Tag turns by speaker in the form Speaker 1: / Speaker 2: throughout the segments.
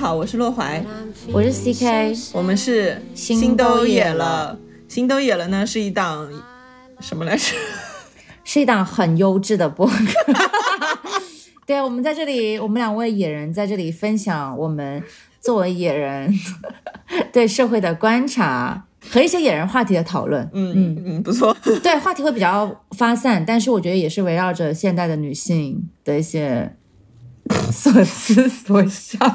Speaker 1: 好，我是洛怀，
Speaker 2: 我是 CK，
Speaker 1: 我们是
Speaker 2: 心
Speaker 1: 都
Speaker 2: 野
Speaker 1: 了。心都野了呢，是一档什么来着？
Speaker 2: 是一档很优质的播客。对，我们在这里，我们两位野人在这里分享我们作为野人 对社会的观察和一些野人话题的讨论。
Speaker 1: 嗯嗯嗯，不错。
Speaker 2: 对，话题会比较发散，但是我觉得也是围绕着现代的女性的一些 所思所想。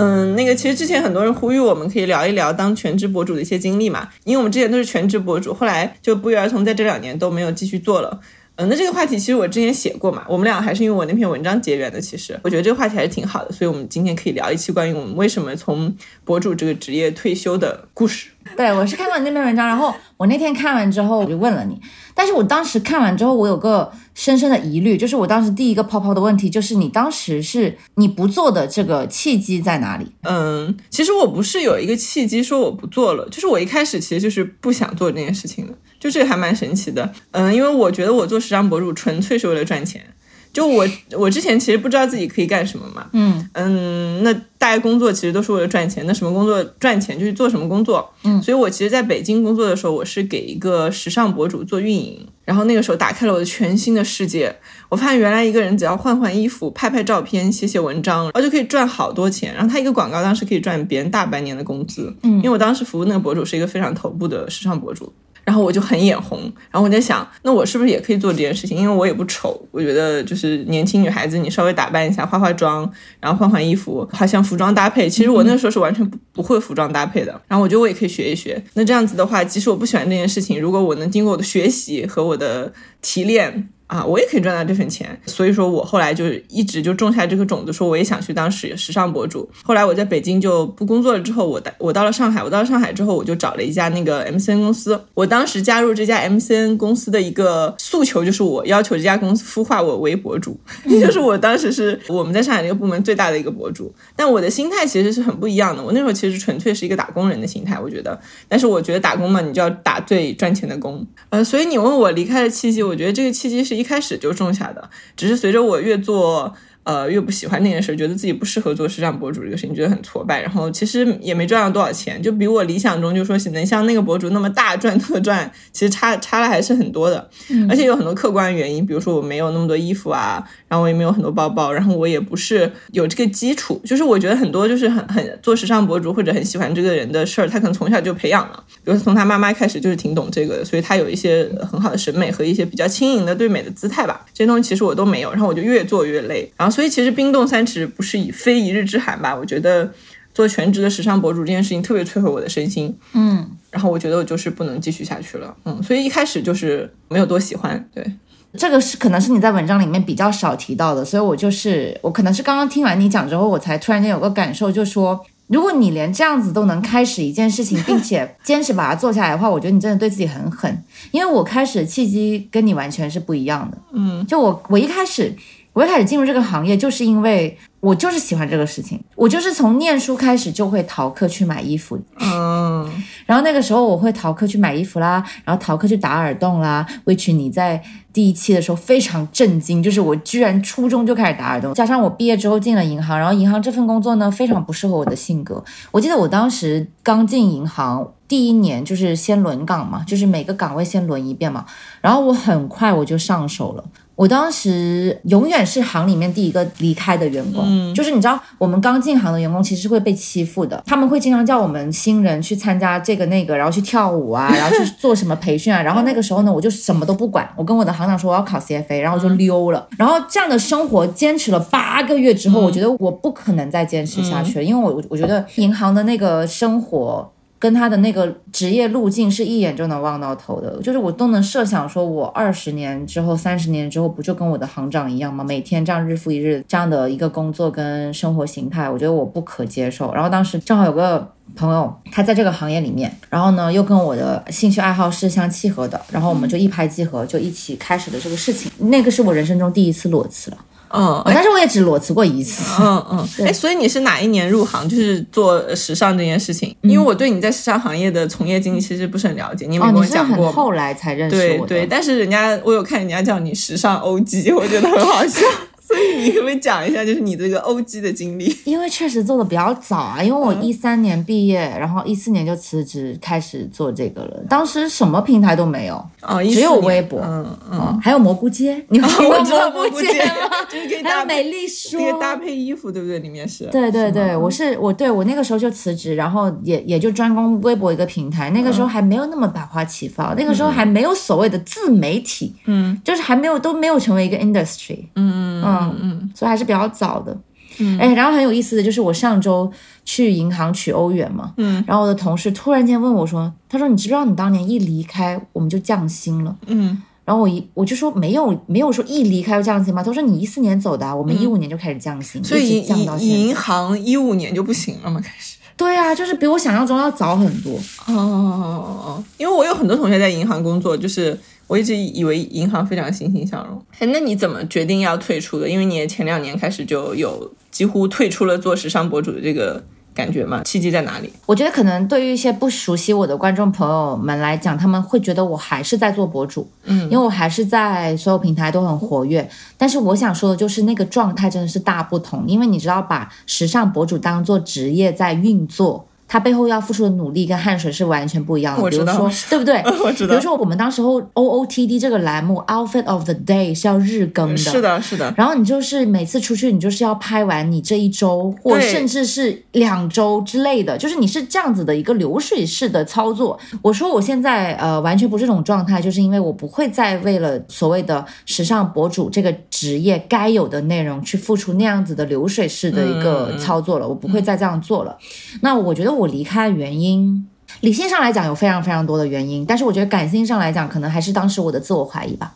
Speaker 1: 嗯，那个其实之前很多人呼吁我们可以聊一聊当全职博主的一些经历嘛，因为我们之前都是全职博主，后来就不约而同在这两年都没有继续做了。嗯，那这个话题其实我之前写过嘛，我们俩还是因为我那篇文章结缘的。其实我觉得这个话题还是挺好的，所以我们今天可以聊一期关于我们为什么从博主这个职业退休的故事。
Speaker 2: 对，我是看过那篇文章，然后我那天看完之后我就问了你，但是我当时看完之后，我有个深深的疑虑，就是我当时第一个泡泡的问题就是你当时是你不做的这个契机在哪里？
Speaker 1: 嗯，其实我不是有一个契机说我不做了，就是我一开始其实就是不想做这件事情的，就这个还蛮神奇的。嗯，因为我觉得我做时尚博主纯粹是为了赚钱。就我，我之前其实不知道自己可以干什么嘛。
Speaker 2: 嗯
Speaker 1: 嗯，那大家工作其实都是为了赚钱，那什么工作赚钱就去做什么工作。
Speaker 2: 嗯，
Speaker 1: 所以我其实在北京工作的时候，我是给一个时尚博主做运营，然后那个时候打开了我的全新的世界。我发现原来一个人只要换换衣服、拍拍照片、写写文章，然后就可以赚好多钱。然后他一个广告当时可以赚别人大半年的工资。
Speaker 2: 嗯，
Speaker 1: 因为我当时服务那个博主是一个非常头部的时尚博主。然后我就很眼红，然后我在想，那我是不是也可以做这件事情？因为我也不丑，我觉得就是年轻女孩子，你稍微打扮一下，化化妆，然后换换衣服，好像服装搭配。其实我那时候是完全不不会服装搭配的。然后我觉得我也可以学一学。那这样子的话，即使我不喜欢这件事情，如果我能经过我的学习和我的提炼。啊，我也可以赚到这份钱，所以说我后来就一直就种下这个种子，说我也想去当时时尚博主。后来我在北京就不工作了，之后我到我到了上海，我到了上海之后，我就找了一家那个 MCN 公司。我当时加入这家 MCN 公司的一个诉求就是，我要求这家公司孵化我为博主，也就是我当时是我们在上海这个部门最大的一个博主。但我的心态其实是很不一样的，我那时候其实纯粹是一个打工人的心态，我觉得。但是我觉得打工嘛，你就要打最赚钱的工。呃，所以你问我离开的契机，我觉得这个契机是一开始就种下的，只是随着我越做。呃，越不喜欢那件事，觉得自己不适合做时尚博主这个事情，觉得很挫败。然后其实也没赚到多少钱，就比我理想中就说能像那个博主那么大赚特赚，其实差差了还是很多的。而且有很多客观原因，比如说我没有那么多衣服啊，然后我也没有很多包包，然后我也不是有这个基础。就是我觉得很多就是很很做时尚博主或者很喜欢这个人的事儿，他可能从小就培养了，比如从他妈妈开始就是挺懂这个的，所以他有一些很好的审美和一些比较轻盈的对美的姿态吧。这些东西其实我都没有，然后我就越做越累，然后。所以其实冰冻三尺不是以非一日之寒吧？我觉得做全职的时尚博主这件事情特别摧毁我的身心，
Speaker 2: 嗯，
Speaker 1: 然后我觉得我就是不能继续下去了，嗯，所以一开始就是没有多喜欢，对，
Speaker 2: 这个是可能是你在文章里面比较少提到的，所以我就是我可能是刚刚听完你讲之后，我才突然间有个感受，就说如果你连这样子都能开始一件事情，并且 坚持把它做下来的话，我觉得你真的对自己很狠，因为我开始契机跟你完全是不一样的，
Speaker 1: 嗯，
Speaker 2: 就我我一开始。我一开始进入这个行业，就是因为我就是喜欢这个事情。我就是从念书开始就会逃课去买衣服，
Speaker 1: 嗯，
Speaker 2: 然后那个时候我会逃课去买衣服啦，然后逃课去打耳洞啦。which 你在第一期的时候非常震惊，就是我居然初中就开始打耳洞，加上我毕业之后进了银行，然后银行这份工作呢非常不适合我的性格。我记得我当时刚进银行第一年就是先轮岗嘛，就是每个岗位先轮一遍嘛，然后我很快我就上手了。我当时永远是行里面第一个离开的员工，就是你知道，我们刚进行的员工其实会被欺负的，他们会经常叫我们新人去参加这个那个，然后去跳舞啊，然后去做什么培训啊，然后那个时候呢，我就什么都不管，我跟我的行长说我要考 CFA，然后我就溜了。然后这样的生活坚持了八个月之后，我觉得我不可能再坚持下去了，因为我我觉得银行的那个生活。跟他的那个职业路径是一眼就能望到头的，就是我都能设想说，我二十年之后、三十年之后，不就跟我的行长一样吗？每天这样日复一日这样的一个工作跟生活形态，我觉得我不可接受。然后当时正好有个朋友，他在这个行业里面，然后呢又跟我的兴趣爱好是相契合的，然后我们就一拍即合，就一起开始了这个事情。那个是我人生中第一次裸辞了。
Speaker 1: 嗯，
Speaker 2: 但是我也只裸辞过一次。
Speaker 1: 嗯嗯，哎，所以你是哪一年入行，就是做时尚这件事情？因为我对你在时尚行业的从业经历其实不是很了解，你有没跟我讲过。
Speaker 2: 后来才认识
Speaker 1: 我。对对，但是人家我有看人家叫你时尚 OG，我觉得很好笑。所以你可不可以讲一下，就是你这个 OG 的经历？
Speaker 2: 因为确实做的比较早啊，因为我一三年毕业，然后一四年就辞职开始做这个了。当时什么平台都没有，
Speaker 1: 哦，
Speaker 2: 只有微博，
Speaker 1: 嗯嗯，
Speaker 2: 还有蘑菇街，你们听过蘑
Speaker 1: 菇
Speaker 2: 街
Speaker 1: 吗？就是可以搭
Speaker 2: 美丽说，
Speaker 1: 搭配衣服，对不对？里面是，
Speaker 2: 对对对，我是我对我那个时候就辞职，然后也也就专攻微博一个平台。那个时候还没有那么百花齐放，那个时候还没有所谓的自媒体，
Speaker 1: 嗯，
Speaker 2: 就是还没有都没有成为一个 industry，
Speaker 1: 嗯嗯嗯嗯，
Speaker 2: 所以还是比较早的。嗯哎，然后很有意思的就是我上周去银行取欧元嘛，
Speaker 1: 嗯，
Speaker 2: 然后我的同事突然间问我说：“他说你知不知道你当年一离开我们就降薪了？”
Speaker 1: 嗯，
Speaker 2: 然后我一我就说没有没有说一离开就降薪吗？他说你一四年走的，我们一五年就开始降薪，
Speaker 1: 所以
Speaker 2: 降到
Speaker 1: 银银行一五年就不行了吗？开始？
Speaker 2: 对啊，就是比我想象中要早很多。
Speaker 1: 哦，因为我有很多同学在银行工作，就是。我一直以为银行非常欣欣向荣，哎，那你怎么决定要退出的？因为你前两年开始就有几乎退出了做时尚博主的这个感觉嘛？契机在哪里？
Speaker 2: 我觉得可能对于一些不熟悉我的观众朋友们来讲，他们会觉得我还是在做博主，
Speaker 1: 嗯，
Speaker 2: 因为我还是在所有平台都很活跃。但是我想说的就是那个状态真的是大不同，因为你知道，把时尚博主当做职业在运作。他背后要付出的努力跟汗水是完全不一样的，比如说，对不对？
Speaker 1: 我知
Speaker 2: 道。比如说，我们当时候 O O T D 这个栏目 Outfit of the Day 是要日更的，
Speaker 1: 是的，是的。
Speaker 2: 然后你就是每次出去，你就是要拍完你这一周，或甚至是两周之类的，就是你是这样子的一个流水式的操作。我说我现在呃完全不是这种状态，就是因为我不会再为了所谓的时尚博主这个职业该有的内容去付出那样子的流水式的一个操作了，我不会再这样做了。那我觉得。我离开的原因，理性上来讲有非常非常多的原因，但是我觉得感性上来讲，可能还是当时我的自我怀疑吧。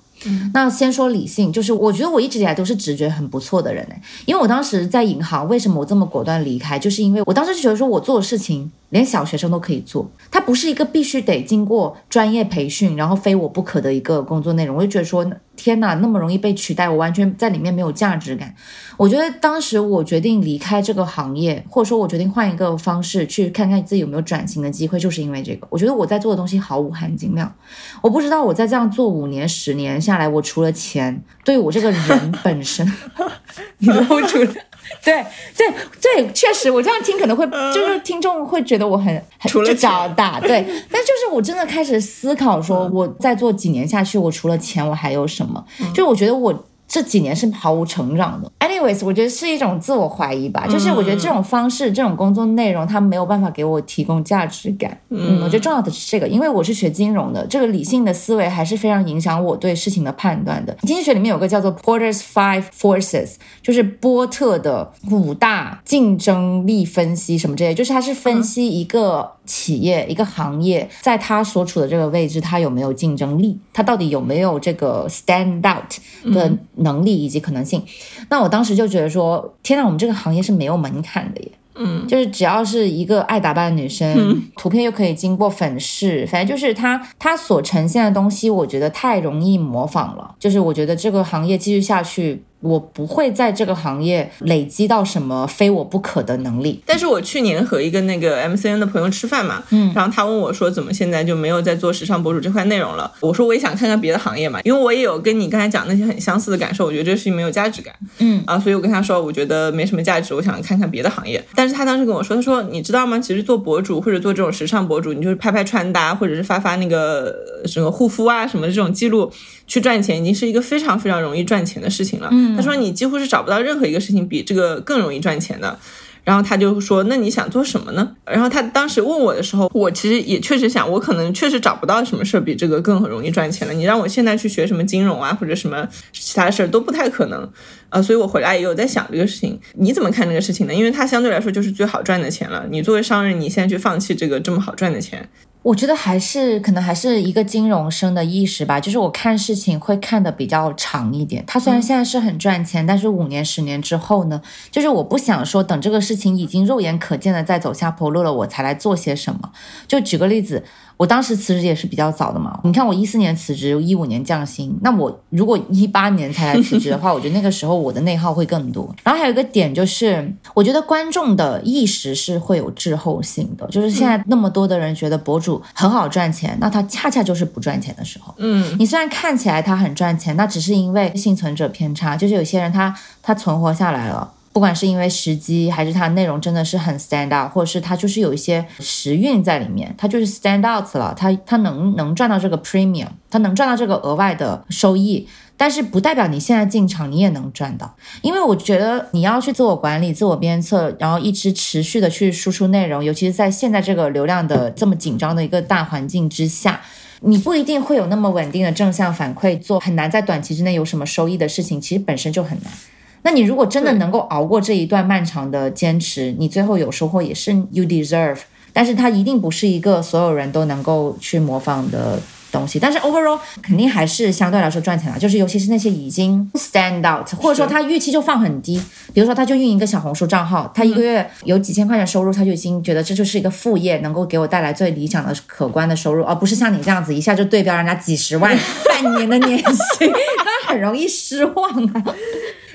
Speaker 2: 那先说理性，就是我觉得我一直以来都是直觉很不错的人哎，因为我当时在银行，为什么我这么果断离开，就是因为我当时就觉得说我做的事情。连小学生都可以做，它不是一个必须得经过专业培训，然后非我不可的一个工作内容。我就觉得说，天哪，那么容易被取代，我完全在里面没有价值感。我觉得当时我决定离开这个行业，或者说我决定换一个方式去看看自己有没有转型的机会，就是因为这个。我觉得我在做的东西毫无含金量。我不知道我在这样做五年、十年下来，我除了钱，对我这个人本身，
Speaker 1: 你露出了。
Speaker 2: 对对对，确实，我这样听可能会就是听众会觉得我很很就找大，对，但就是我真的开始思考说，我再做几年下去，我除了钱我还有什么？就我觉得我。这几年是毫无成长的。Anyways，我觉得是一种自我怀疑吧，就是我觉得这种方式、这种工作内容，它没有办法给我提供价值感。嗯，我觉得重要的是这个，因为我是学金融的，这个理性的思维还是非常影响我对事情的判断的。经济学里面有个叫做 Porter's Five Forces，就是波特的五大竞争力分析什么这些，就是它是分析一个企业、一个行业在它所处的这个位置，它有没有竞争力，它到底有没有这个 stand out 的。能力以及可能性，那我当时就觉得说，天呐，我们这个行业是没有门槛的耶，
Speaker 1: 嗯，
Speaker 2: 就是只要是一个爱打扮的女生，图片又可以经过粉饰，反正就是她她所呈现的东西，我觉得太容易模仿了，就是我觉得这个行业继续下去。我不会在这个行业累积到什么非我不可的能力。
Speaker 1: 但是我去年和一个那个 MCN 的朋友吃饭嘛，
Speaker 2: 嗯，
Speaker 1: 然后他问我说，怎么现在就没有在做时尚博主这块内容了？我说我也想看看别的行业嘛，因为我也有跟你刚才讲那些很相似的感受，我觉得这个事情没有价值感，
Speaker 2: 嗯
Speaker 1: 啊，所以我跟他说，我觉得没什么价值，我想看看别的行业。但是他当时跟我说，他说你知道吗？其实做博主或者做这种时尚博主，你就是拍拍穿搭，或者是发发那个什么护肤啊什么的这种记录去赚钱，已经是一个非常非常容易赚钱的事情了。
Speaker 2: 嗯，
Speaker 1: 他说你几乎是。找不到任何一个事情比这个更容易赚钱的，然后他就说：“那你想做什么呢？”然后他当时问我的时候，我其实也确实想，我可能确实找不到什么事儿比这个更容易赚钱了。你让我现在去学什么金融啊，或者什么其他事儿都不太可能啊。所以我回来也有在想这个事情，你怎么看这个事情呢？因为它相对来说就是最好赚的钱了。你作为商人，你现在去放弃这个这么好赚的钱，
Speaker 2: 我觉得还是可能还是一个金融生的意识吧，就是我看事情会看的比较长一点。它虽然现在是很赚钱，但是五年、十年之后呢，就是我不想说等这个事情已经肉眼可见的在走下坡路了，我才来做些什么。就举个例子。我当时辞职也是比较早的嘛，你看我一四年辞职，一五年降薪，那我如果一八年才来辞职的话，我觉得那个时候我的内耗会更多。然后还有一个点就是，我觉得观众的意识是会有滞后性的，就是现在那么多的人觉得博主很好赚钱，那他恰恰就是不赚钱的时候。
Speaker 1: 嗯，
Speaker 2: 你虽然看起来他很赚钱，那只是因为幸存者偏差，就是有些人他他存活下来了。不管是因为时机，还是它内容真的是很 stand out，或者是它就是有一些时运在里面，它就是 stand out 了，它它能能赚到这个 premium，它能赚到这个额外的收益，但是不代表你现在进场你也能赚到，因为我觉得你要去自我管理、自我鞭策，然后一直持续的去输出内容，尤其是在现在这个流量的这么紧张的一个大环境之下，你不一定会有那么稳定的正向反馈，做很难在短期之内有什么收益的事情，其实本身就很难。那你如果真的能够熬过这一段漫长的坚持，你最后有收获也是 you deserve。但是它一定不是一个所有人都能够去模仿的。东西，但是 overall 肯定还是相对来说赚钱了，就是尤其是那些已经 stand out，或者说他预期就放很低，比如说他就运营一个小红书账号，他一个月有几千块钱收入，他就已经觉得这就是一个副业，能够给我带来最理想的可观的收入，而不是像你这样子一下就对标人家几十万 半年的年薪，他很容易失望啊。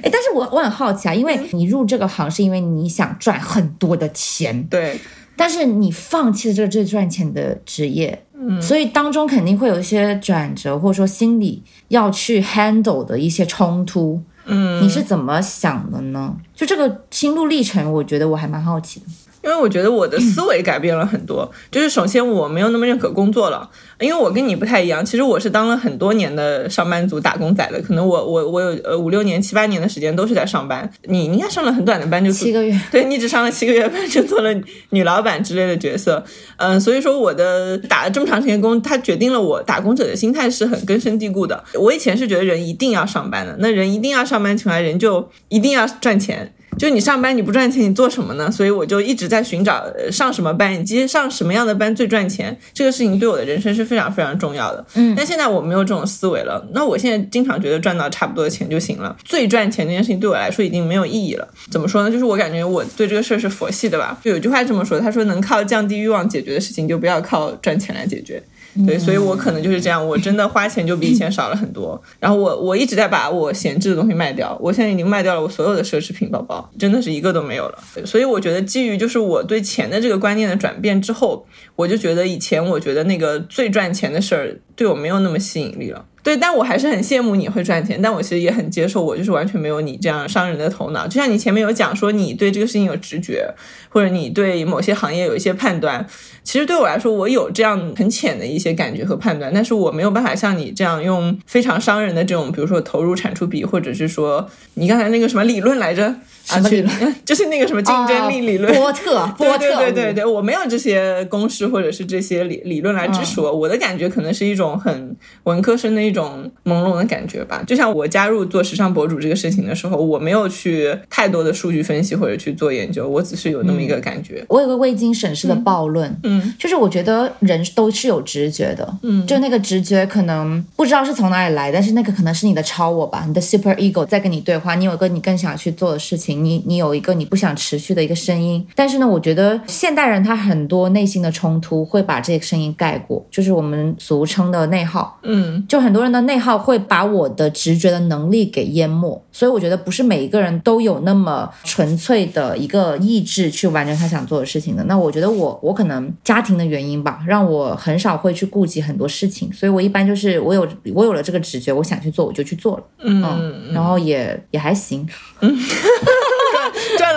Speaker 2: 哎，但是我我很好奇啊，因为你入这个行是因为你想赚很多的钱，
Speaker 1: 对，
Speaker 2: 但是你放弃了这个最赚钱的职业。嗯所以当中肯定会有一些转折，或者说心里要去 handle 的一些冲突。
Speaker 1: 嗯，
Speaker 2: 你是怎么想的呢？就这个心路历程，我觉得我还蛮好奇的。
Speaker 1: 因为我觉得我的思维改变了很多，就是首先我没有那么认可工作了，因为我跟你不太一样，其实我是当了很多年的上班族、打工仔的，可能我我我有呃五六年、七八年的时间都是在上班。你应该上了很短的班就
Speaker 2: 七个月，
Speaker 1: 对你只上了七个月班就做了女老板之类的角色，嗯，所以说我的打了这么长时间工，它决定了我打工者的心态是很根深蒂固的。我以前是觉得人一定要上班的，那人一定要上班，情况下人就一定要赚钱。就你上班你不赚钱，你做什么呢？所以我就一直在寻找上什么班，以及上什么样的班最赚钱。这个事情对我的人生是非常非常重要的。
Speaker 2: 嗯，
Speaker 1: 但现在我没有这种思维了。那我现在经常觉得赚到差不多的钱就行了。最赚钱这件事情对我来说已经没有意义了。怎么说呢？就是我感觉我对这个事儿是佛系的吧。就有句话这么说，他说能靠降低欲望解决的事情，就不要靠赚钱来解决。对，所以我可能就是这样，我真的花钱就比以前少了很多。然后我我一直在把我闲置的东西卖掉，我现在已经卖掉了我所有的奢侈品包包，真的是一个都没有了。所以我觉得基于就是我对钱的这个观念的转变之后，我就觉得以前我觉得那个最赚钱的事儿对我没有那么吸引力了。对，但我还是很羡慕你会赚钱，但我其实也很接受我就是完全没有你这样商人的头脑。就像你前面有讲说，你对这个事情有直觉，或者你对某些行业有一些判断。其实对我来说，我有这样很浅的一些感觉和判断，但是我没有办法像你这样用非常伤人的这种，比如说投入产出比，或者是说你刚才那个什么理论来着。
Speaker 2: 什么理论？
Speaker 1: 就是那个什么竞争力理论，
Speaker 2: 波特，波特，
Speaker 1: 对对对对，我没有这些公式或者是这些理理论来支持我，我的感觉可能是一种很文科生的一种朦胧的感觉吧。就像我加入做时尚博主这个事情的时候，我没有去太多的数据分析或者去做研究，我只是有那么一个感觉。
Speaker 2: 我有个未经审视的暴论，
Speaker 1: 嗯，
Speaker 2: 就是我觉得人都是有直觉的，嗯，就那个直觉可能不知道是从哪里来，但是那个可能是你的超我吧，你的 super ego 在跟你对话，你有个你更想去做的事情，你你有一个。你不想持续的一个声音，但是呢，我觉得现代人他很多内心的冲突会把这个声音盖过，就是我们俗称的内耗。
Speaker 1: 嗯，
Speaker 2: 就很多人的内耗会把我的直觉的能力给淹没，所以我觉得不是每一个人都有那么纯粹的一个意志去完成他想做的事情的。那我觉得我我可能家庭的原因吧，让我很少会去顾及很多事情，所以我一般就是我有我有了这个直觉，我想去做我就去做了。
Speaker 1: 嗯，
Speaker 2: 然后也也还行。
Speaker 1: 嗯。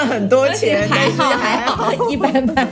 Speaker 1: 赚很多钱，
Speaker 2: 还好还好，一般般。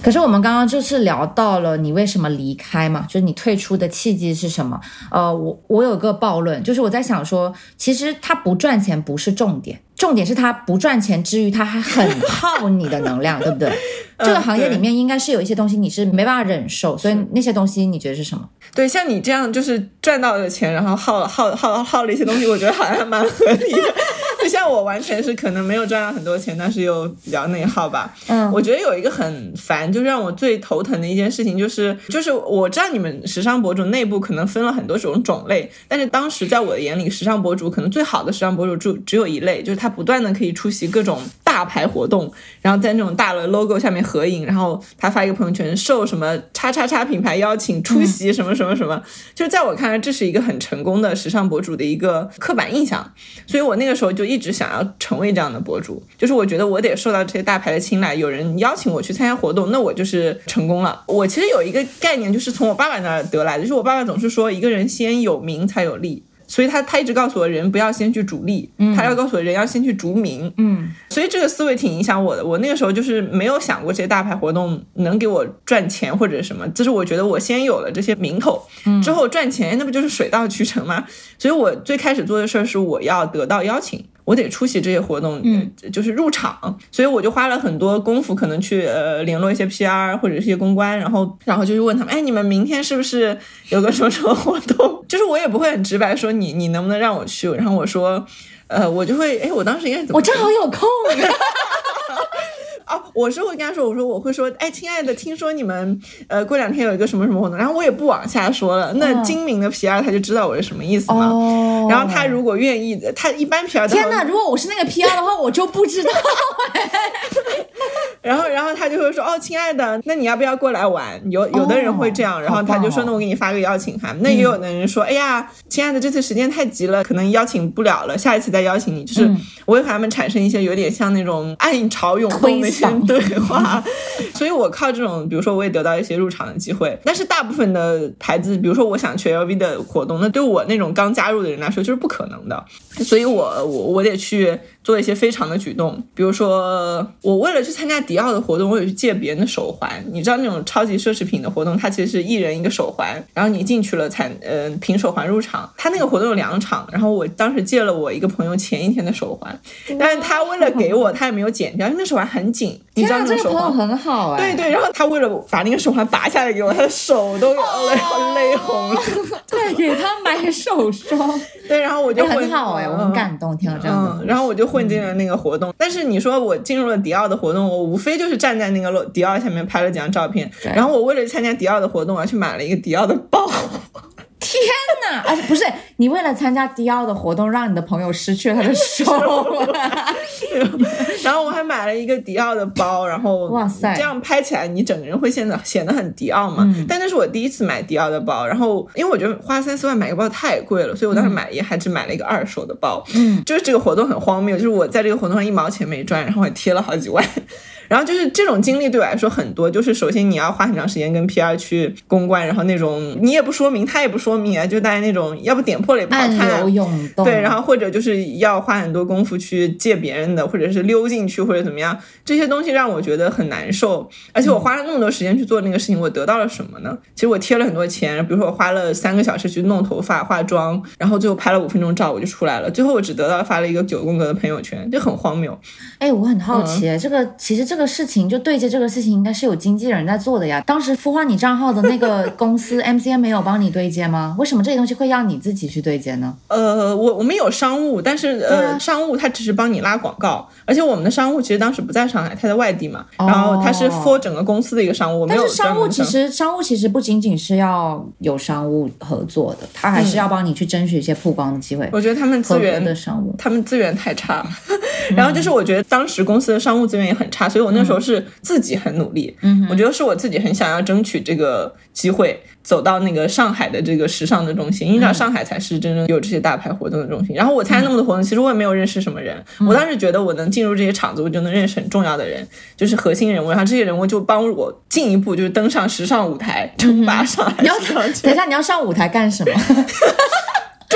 Speaker 2: 可是我们刚刚就是聊到了你为什么离开嘛，就是你退出的契机是什么？呃，我我有个暴论，就是我在想说，其实他不赚钱不是重点，重点是他不赚钱之余，他还很耗你的能量，对不对？这个行业里面应该是有一些东西你是没办法忍受，所以那些东西你觉得是什么？
Speaker 1: 对，像你这样就是赚到的钱，然后耗耗耗耗了一些东西，我觉得好像蛮合理的。就像我完全是可能没有赚到很多钱，但是又比较内耗吧。
Speaker 2: 嗯
Speaker 1: 我觉得有一个很烦，就让我最头疼的一件事情就是，就是我知道你们时尚博主内部可能分了很多种种类，但是当时在我的眼里，时尚博主可能最好的时尚博主就只有一类，就是他他不断的可以出席各种大牌活动，然后在那种大的 logo 下面合影，然后他发一个朋友圈，受什么叉叉叉品牌邀请出席什么什么什么，就是在我看来，这是一个很成功的时尚博主的一个刻板印象。所以我那个时候就一直想要成为这样的博主，就是我觉得我得受到这些大牌的青睐，有人邀请我去参加活动，那我就是成功了。我其实有一个概念，就是从我爸爸那儿得来的，就是我爸爸总是说，一个人先有名才有利。所以他他一直告诉我，人不要先去逐利，他要告诉我人要先去逐名。
Speaker 2: 嗯，
Speaker 1: 所以这个思维挺影响我的。我那个时候就是没有想过这些大牌活动能给我赚钱或者什么，就是我觉得我先有了这些名头，之后赚钱那不就是水到渠成吗？所以我最开始做的事儿是我要得到邀请。我得出席这些活动，
Speaker 2: 嗯
Speaker 1: 呃就是入场，所以我就花了很多功夫，可能去呃联络一些 PR 或者是一些公关，然后然后就去问他们，哎，你们明天是不是有个什么什么活动？就是我也不会很直白说你你能不能让我去，然后我说，呃，我就会，哎，我当时应该怎么？
Speaker 2: 我正好有空。
Speaker 1: 哦，我是会跟他说，我说我会说，哎，亲爱的，听说你们呃过两天有一个什么什么活动，然后我也不往下说了。那
Speaker 2: 嗯
Speaker 1: 精明的皮儿他就知道我是什么意思嘛。
Speaker 2: 哦
Speaker 1: 然后他如果愿意，他一般皮儿
Speaker 2: 天哪！如果我是那个皮儿的话，我就不知道。
Speaker 1: 然后然后他就会说，哦，亲爱的，那你要不要过来玩？有有的人会这样，然后他就说，
Speaker 2: 哦
Speaker 1: 那我给你发个邀请函。那也有的人说，哎呀，亲爱的，这次时间太急了，可能邀请不了了，下一次再邀请你。就是
Speaker 2: 嗯
Speaker 1: 我会和他们产生一些有点像那种暗潮涌动的一些对话，所以我靠这种，比如说我也得到一些入场的机会，但是大部分的牌子，比如说我想去 LV 的活动，那对我那种刚加入的人来说就是不可能的，所以我我我得去做一些非常的举动，比如说我为了去参加迪奥的活动，我有去借别人的手环，你知道那种超级奢侈品的活动，它其实是一人一个手环，然后你进去了才呃凭手环入场，他那个活动有两场，然后我当时借了我一个朋友前一天的手环，但是他为了给我，他也没有剪掉，因为那手环很紧，你知道
Speaker 2: 这个
Speaker 1: 手环。
Speaker 2: 很好哎。
Speaker 1: 对对，然后他为了把那个手环拔下来给我，他的手都
Speaker 2: 哦
Speaker 1: 泪泪红了。
Speaker 2: 对，给他买手霜，
Speaker 1: 对，然后我就
Speaker 2: 很好哎，我很
Speaker 1: 嗯
Speaker 2: 感动，听到这样的
Speaker 1: 嗯，然后我就混进了那个活动。但是你说我进入了迪奥的活动，我无非就是站在那个迪奥下面拍了几张照片。然后我为了参加迪奥的活动，我还去买了一个迪奥的包。
Speaker 2: 天哪！而且不是你为了参加迪奥的活动，让你的朋友失去了他的手啊。
Speaker 1: 然后我还买了一个迪奥的包，然后
Speaker 2: 哇塞
Speaker 1: 这样拍起来你整个人会显得显得很迪奥嘛。
Speaker 2: 嗯
Speaker 1: 但那是我第一次买迪奥的包，然后因为我觉得花三四万买个包太贵了，所以我当时买也还只买了一个二手的包。
Speaker 2: 嗯，
Speaker 1: 就是这个活动很荒谬，就是我在这个活动上一毛钱没赚，然后还贴了好几万。然后就是这种经历对我来说很多，就是首先你要花很长时间跟 PR 去公关，然后那种你也不说明，他也不说明啊，就大家那种要不点破了也不好看
Speaker 2: 流。涌动。
Speaker 1: 对，然后或者就是要花很多功夫去借别人的，或者是溜进去，或者怎么样，这些东西让我觉得很难受。而且我花了那么多时间去做那个事情，我得到了什么呢？其实我贴了很多钱，比如说我花了三个小时去弄头发、化妆，然后最后拍了五分钟照我就出来了，最后我只得到发了一个九宫格的朋友圈，就很荒谬。
Speaker 2: 哎，我很好
Speaker 1: 嗯
Speaker 2: 奇，这个其实这个事情就对接这个事情，应该是有经纪人在做的呀。当时孵化你账号的那个 公司 MCN 没有帮你对接吗？为什么这些东西会要你自己去对接呢？
Speaker 1: 呃，我我们有商务，但是呃，
Speaker 2: 啊
Speaker 1: 商务他只是帮你拉广告，而且我们的商务其实当时不在上海，他在外地嘛，然后他是
Speaker 2: 哦
Speaker 1: for 整个公司的一个商务，
Speaker 2: 但是商务其实商务其实不仅仅是要有商务合作的，他还是要帮你去争取一些曝光的机会。
Speaker 1: 我觉得他们资源
Speaker 2: 的商务，
Speaker 1: 他们资源太差了，然后就是我觉得当时公司的商务资源也很差，所以我那时候是自己很努力，
Speaker 2: 嗯
Speaker 1: 我觉得是我自己很想要争取这个机会，走到那个上海的这个时尚的中心，因为上海才是真正有这些大牌活动的中心。然后我参加那么多活动，其实我也没有认识什么人，我当时觉得我能进入这些场子，我就能认识很重要的人，就是核心人物，然后这些人物就帮我进一步就是登上时尚舞台，称霸上海
Speaker 2: 你要等一，下，你要上舞台干什么？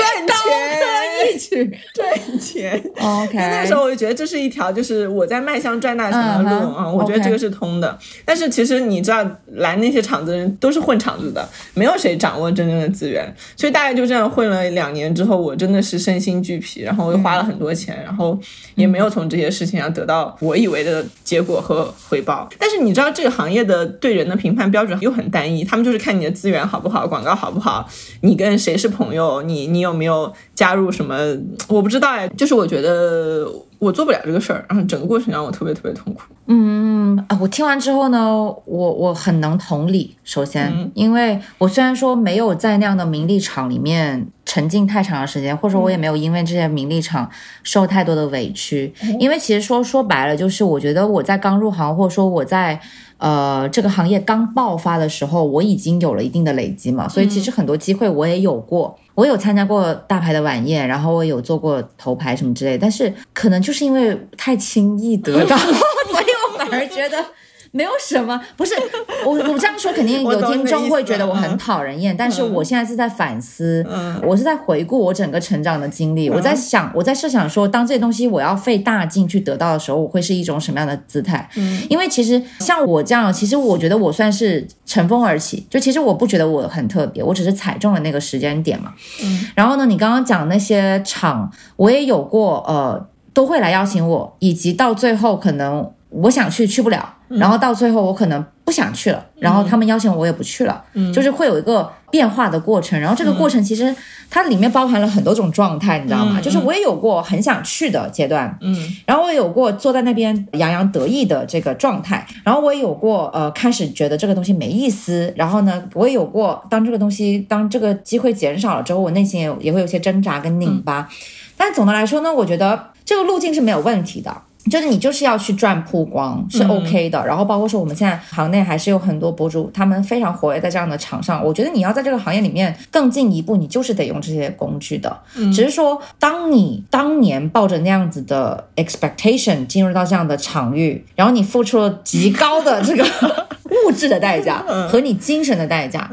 Speaker 1: 赚钱，
Speaker 2: 一起。
Speaker 1: 赚钱。
Speaker 2: OK，
Speaker 1: 那时候我就觉得这是一条，就是我在迈向赚大钱的路啊、我觉得这个是通的。但是其实你知道，来那些厂子的人都是混场子的，没有谁掌握真正的资源，所以大概就这样混了两年之后，我真的是身心俱疲，然后又花了很多钱，然后也没有从这些事情上得到我以为的结果和回报。但是你知道，这个行业的对人的评判标准又很单一，他们就是看你的资源好不好，广告好不好，你跟谁是朋友，你你有没有加入什么么，我不知道哎，就是我觉得我做不了这个事儿，然后整个过程让我特别特别痛苦。
Speaker 2: 嗯啊，我听完之后呢，我我很能同理。首先，因为我虽然说没有在那样的名利场里面沉浸太长的时间，或者说我也没有因为这些名利场受太多的委屈。因为其实说说白了，就是我觉得我在刚入行，或者说我在呃这个行业刚爆发的时候，我已经有了一定的累积嘛，所以其实很多机会我也有过。我有参加过大牌的晚宴，然后我有做过头牌什么之类，但是可能就是因为太轻易得到，所以我反而觉得。没有什么，不是 我我这样说肯定 有听众会觉得我很讨人厌，但是我现在是在反思，我是在回顾我整个成长的经历，我在想，我在设想说，当这些东西我要费大劲去得到的时候，我会是一种什么样的姿态？嗯，因为其实像我这样，其实我觉得我算是乘风而起，就其实我不觉得我很特别，我只是踩中了那个时间点嘛。嗯，然后呢，你刚刚讲那些场，我也有过，呃，都会来邀请我，以及到最后可能我想去去不了。然后到最后，我可能不想去了，然后他们邀请我，也不去了，就是会有一个变化的过程。然后这个过程其实它里面包含了很多种状态，你知道吗？就是我也有过很想去的阶段，嗯，然后我也有过坐在那边洋洋得意的这个状态，然后我也有过呃开始觉得这个东西没意思，然后呢，我也有过当这个东西当这个机会减少了之后，我内心也也会有些挣扎跟拧巴。但总的来说呢，我觉得这个路径是没有问题的。就是你就是要去赚曝光是 OK 的，然后包括说我们现在行内还是有很多博主，他们非常活跃在这样的场上。我觉得你要在这个行业里面更进一步，你就是得用这些工具的。只是说，当你当年抱着那样子的 expectation 进入到这样的场域，然后你付出了极高的这个 物质的代价和你精神的代价。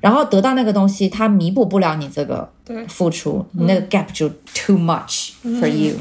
Speaker 2: 然后得到那个东西，它弥补不了你这个付出，你那个 gap 就 too much for you。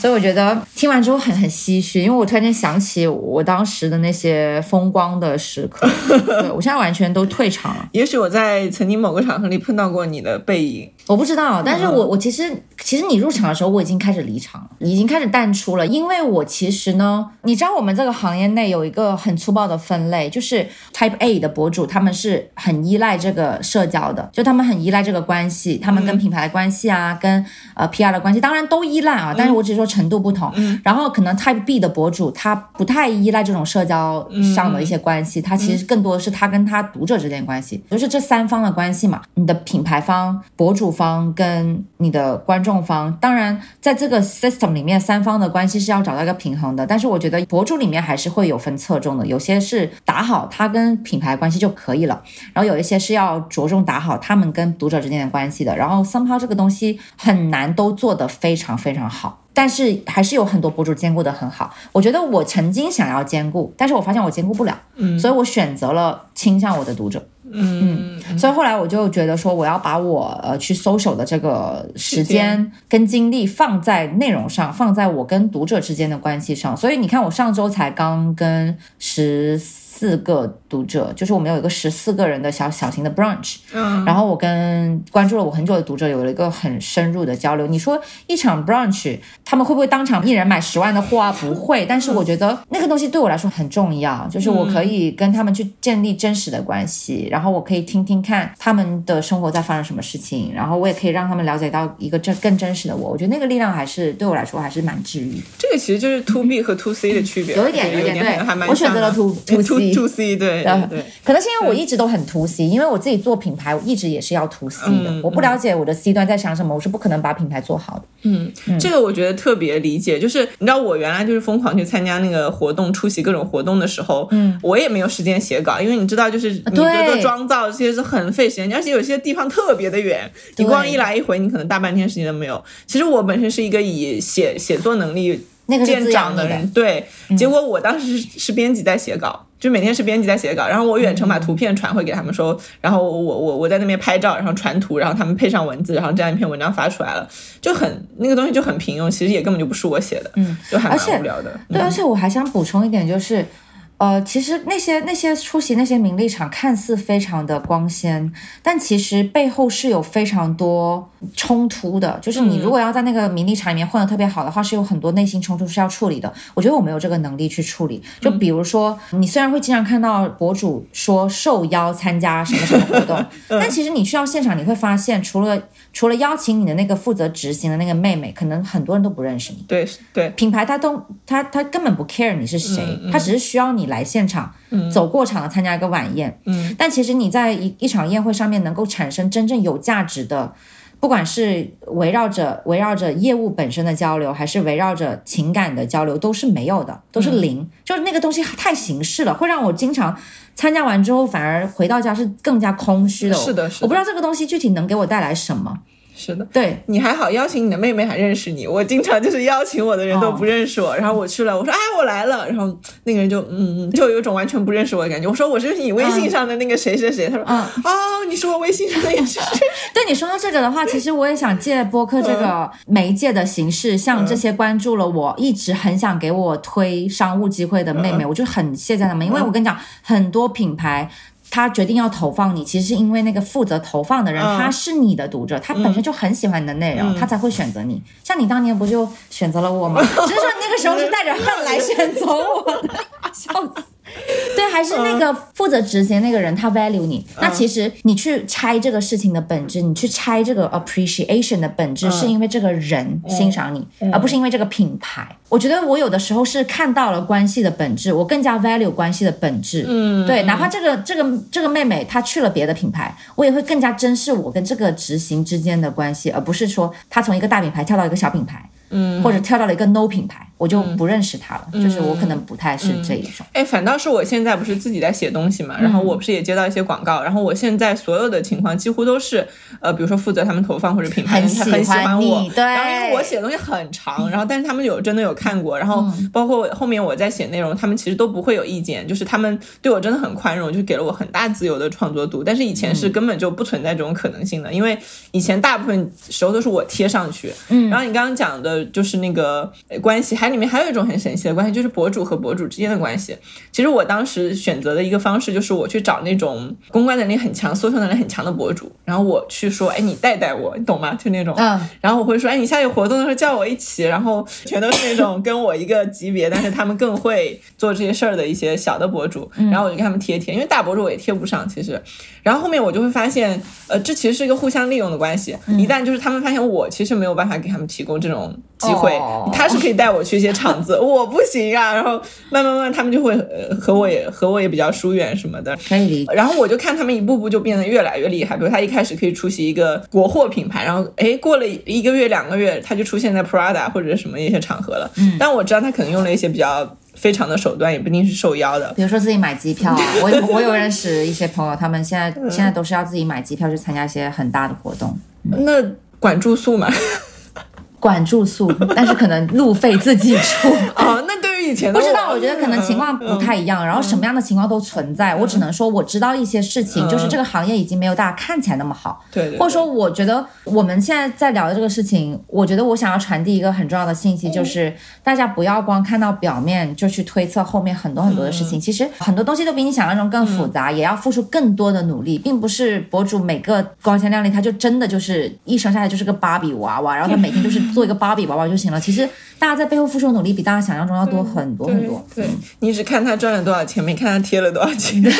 Speaker 2: 所以我觉得听完之后很很唏嘘，因为我突然间想起我当时的那些风光的时刻，对我现在完全都退场了。
Speaker 1: 也许我在曾经某个场合里碰到过你的背影。
Speaker 2: 我不知道，但是我我其实其实你入场的时候我已经开始离场了，已经开始淡出了，因为我其实呢，你知道我们这个行业内有一个很粗暴的分类，就是 Type A 的博主，他们是很依赖这个社交的，就他们很依赖这个关系，他们跟品牌的关系啊，跟呃 PR 的关系，当然都依赖啊，但是我只是说程度不同。然后可能 Type B 的博主他不太依赖这种社交上的一些关系，他其实更多的是他跟他读者之间关系，就是这三方的关系嘛，你的品牌方、博主。方跟你的观众方，当然在这个 system 里面，三方的关系是要找到一个平衡的。但是我觉得博主里面还是会有分侧重的，有些是打好他跟品牌关系就可以了，然后有一些是要着重打好他们跟读者之间的关系的。然后 somehow 这个东西很难都做得非常非常好，但是还是有很多博主兼顾的很好。我觉得我曾经想要兼顾，但是我发现我兼顾不了，嗯，所以我选择了倾向我的读者。嗯嗯，所以后来我就觉得说，我要把我呃去搜手的这个时间跟精力放在内容上，放在我跟读者之间的关系上。所以你看，我上周才刚跟十。四个读者，就是我们有一个十四个人的小小型的 brunch，嗯，然后我跟关注了我很久的读者有了一个很深入的交流。你说一场 brunch，他们会不会当场一人买十万的货啊？不会，但是我觉得那个东西对我来说很重要，就是我可以跟他们去建立真实的关系，然后我可以听听看他们的生活在发生什么事情，然后我也可以让他们了解到一个真更真实的我。我觉得那个力量还是对我来说还是蛮治愈。
Speaker 1: 这个其实就是 to B 和 to C 的区别，
Speaker 2: 有一点有一点对，我选择了 to to C。
Speaker 1: To C 对对，
Speaker 2: 可能是因为我一直都很 to C，因为我自己做品牌，我一直也是要 to C 的。我不了解我的 C 端在想什么，我是不可能把品牌做好的。
Speaker 1: 嗯，这个我觉得特别理解。就是你知道，我原来就是疯狂去参加那个活动，出席各种活动的时候，嗯，我也没有时间写稿，因为你知道，就是你做妆造这些是很费时间，而且有些地方特别的远，你光一来一回，你可能大半天时间都没有。其实我本身是一个以写写作能力见长的人，对，结果我当时是是编辑在写稿。就每天是编辑在写稿，然后我远程把图片传回给他们说，然后我我我在那边拍照，然后传图，然后他们配上文字，然后这样一篇文章发出来了，就很那个东西就很平庸，其实也根本就不是我写的，嗯，就还蛮无聊的。
Speaker 2: 对，而且我还想补充一点，就是呃，其实那些那些出席那些名利场，看似非常的光鲜，但其实背后是有非常多冲突的。就是你如果要在那个名利场里面混得特别好的话，是有很多内心冲突是要处理的。我觉得我没有这个能力去处理。就比如说，你虽然会经常看到博主说受邀参加什么什么活动，但其实你去到现场，你会发现，除了除了邀请你的那个负责执行的那个妹妹，可能很多人都不认识你。
Speaker 1: 对对，
Speaker 2: 品牌他都他他根本不 care 你是谁，他只是需要你来现场，嗯走过场的参加一个晚宴。
Speaker 1: 嗯，
Speaker 2: 但其实你在一一场宴会上面能够产生真正有价值的，不管是围绕着围绕着业务本身的交流，还是围绕着情感的交流，都是没有的，都是零。就是那个东西太形式了，会让我经常参加完之后，反而回到家是更加空虚的。
Speaker 1: 是的，是的。
Speaker 2: 我不知道这个东西具体能给我带来什么。
Speaker 1: 是的，
Speaker 2: 对
Speaker 1: 你还好，邀请你的妹妹还认识你。我经常就是邀请我的人都不认识我，然后我去了，我说哎我来了，然后那个人就嗯嗯，就有种完全不认识我的感觉。我说我是你微信上的那个谁谁谁，他说嗯啊你是我微信上的谁谁。
Speaker 2: 对你说到这个的话，其实我也想借播客这个媒介的形式，向这些关注了我一直很想给我推商务机会的妹妹，我就很谢谢他们，因为我跟你讲，很多品牌。他决定要投放你，其实是因为那个负责投放的人，他是你的读者，他本身就很喜欢你的内容，他才会选择你。像你当年不就选择了我吗？只是说你那个时候是带着恨来选择我的，笑死。对，还是那个负责执行那个人，他 value 你。那其实你去拆这个事情的本质，你去拆这个 appreciation 的本质，是因为这个人欣赏你，而不是因为这个品牌。我觉得我有的时候是看到了关系的本质，我更加 value 关系的本质。
Speaker 1: 嗯，
Speaker 2: 对，哪怕这个这个这个妹妹她去了别的品牌，我也会更加珍视我跟这个执行之间的关系，而不是说她从一个大品牌跳到一个小品牌。
Speaker 1: 嗯，
Speaker 2: 或者跳到了一个 no 品牌，我就不认识他了。就是我可能不太是这一种。
Speaker 1: 哎，反倒是我现在不是自己在写东西嘛，然后我不是也接到一些广告，然后我现在所有的情况几乎都是，呃，比如说负责他们投放或者品牌，他很喜欢我，
Speaker 2: 对。
Speaker 1: 然后因为我写的东西很长，然后但是他们有真的有看过，然后包括后面我在写内容，他们其实都不会有意见，就是他们对我真的很宽容，就给了我很大自由的创作度。但是以前是根本就不存在这种可能性的，因为以前大部分时候都是我贴上去。
Speaker 2: 嗯，
Speaker 1: 然后你刚刚讲的就是那个。关系还里面还有一种很神奇的关系，就是博主和博主之间的关系。其实我当时选择的一个方式，就是我去找那种公关能力很强、搜索能力很强的博主，然后我去说，哎，你带带我，你懂吗？就那种，
Speaker 2: 嗯，
Speaker 1: 然后我会说，哎，你下有活动的时候叫我一起，然后全都是那种跟我一个级别，但是他们更会做这些事儿的一些小的博主，然后我就给他们贴贴，因为大博主我也贴不上，其实。然后后面我就会发现，呃，这其实是一个互相利用的关系。一旦就是他们发现我其实没有办法给他们提供这种机会。他是可以带我去一些场子，我不行啊。然后慢慢慢，他们就会和我也和我也比较疏远什么的。
Speaker 2: 可以理解。
Speaker 1: 然后我就看他们一步步就变得越来越厉害。比如他一开始可以出席一个国货品牌，然后哎过了一个月两个月，他就出现在 Prada 或者什么一些场合了。嗯。但我知道他可能用了一些比较非常的手段，也不一定是受邀的。
Speaker 2: 比如说自己买机票，我我有认识一些朋友，他们现在现在都是要自己买机票去参加一些很大的活动。
Speaker 1: 那管住宿嘛？
Speaker 2: 管住宿，但是可能路费自己出。
Speaker 1: 哦，那对以前
Speaker 2: 不知道，我觉得可能情况不太一样。然后什么样的情况都存在，我只能说我知道一些事情，就是这个行业已经没有大家看起来那么好。
Speaker 1: 对，
Speaker 2: 或者说，我觉得我们现在在聊的这个事情，我觉得我想要传递一个很重要的信息，就是大家不要光看到表面就去推测后面很多很多的事情。其实很多东西都比你想象中更复杂，也要付出更多的努力，并不是博主每个光鲜亮丽，他就真的就是一生下来就是个芭比娃娃，然后他每天就是。做一个芭比娃娃就行了。其实大家在背后付出的努力比大家想象中要多很多很多。
Speaker 1: 对你只看他赚了多少钱，没看他贴了多少钱。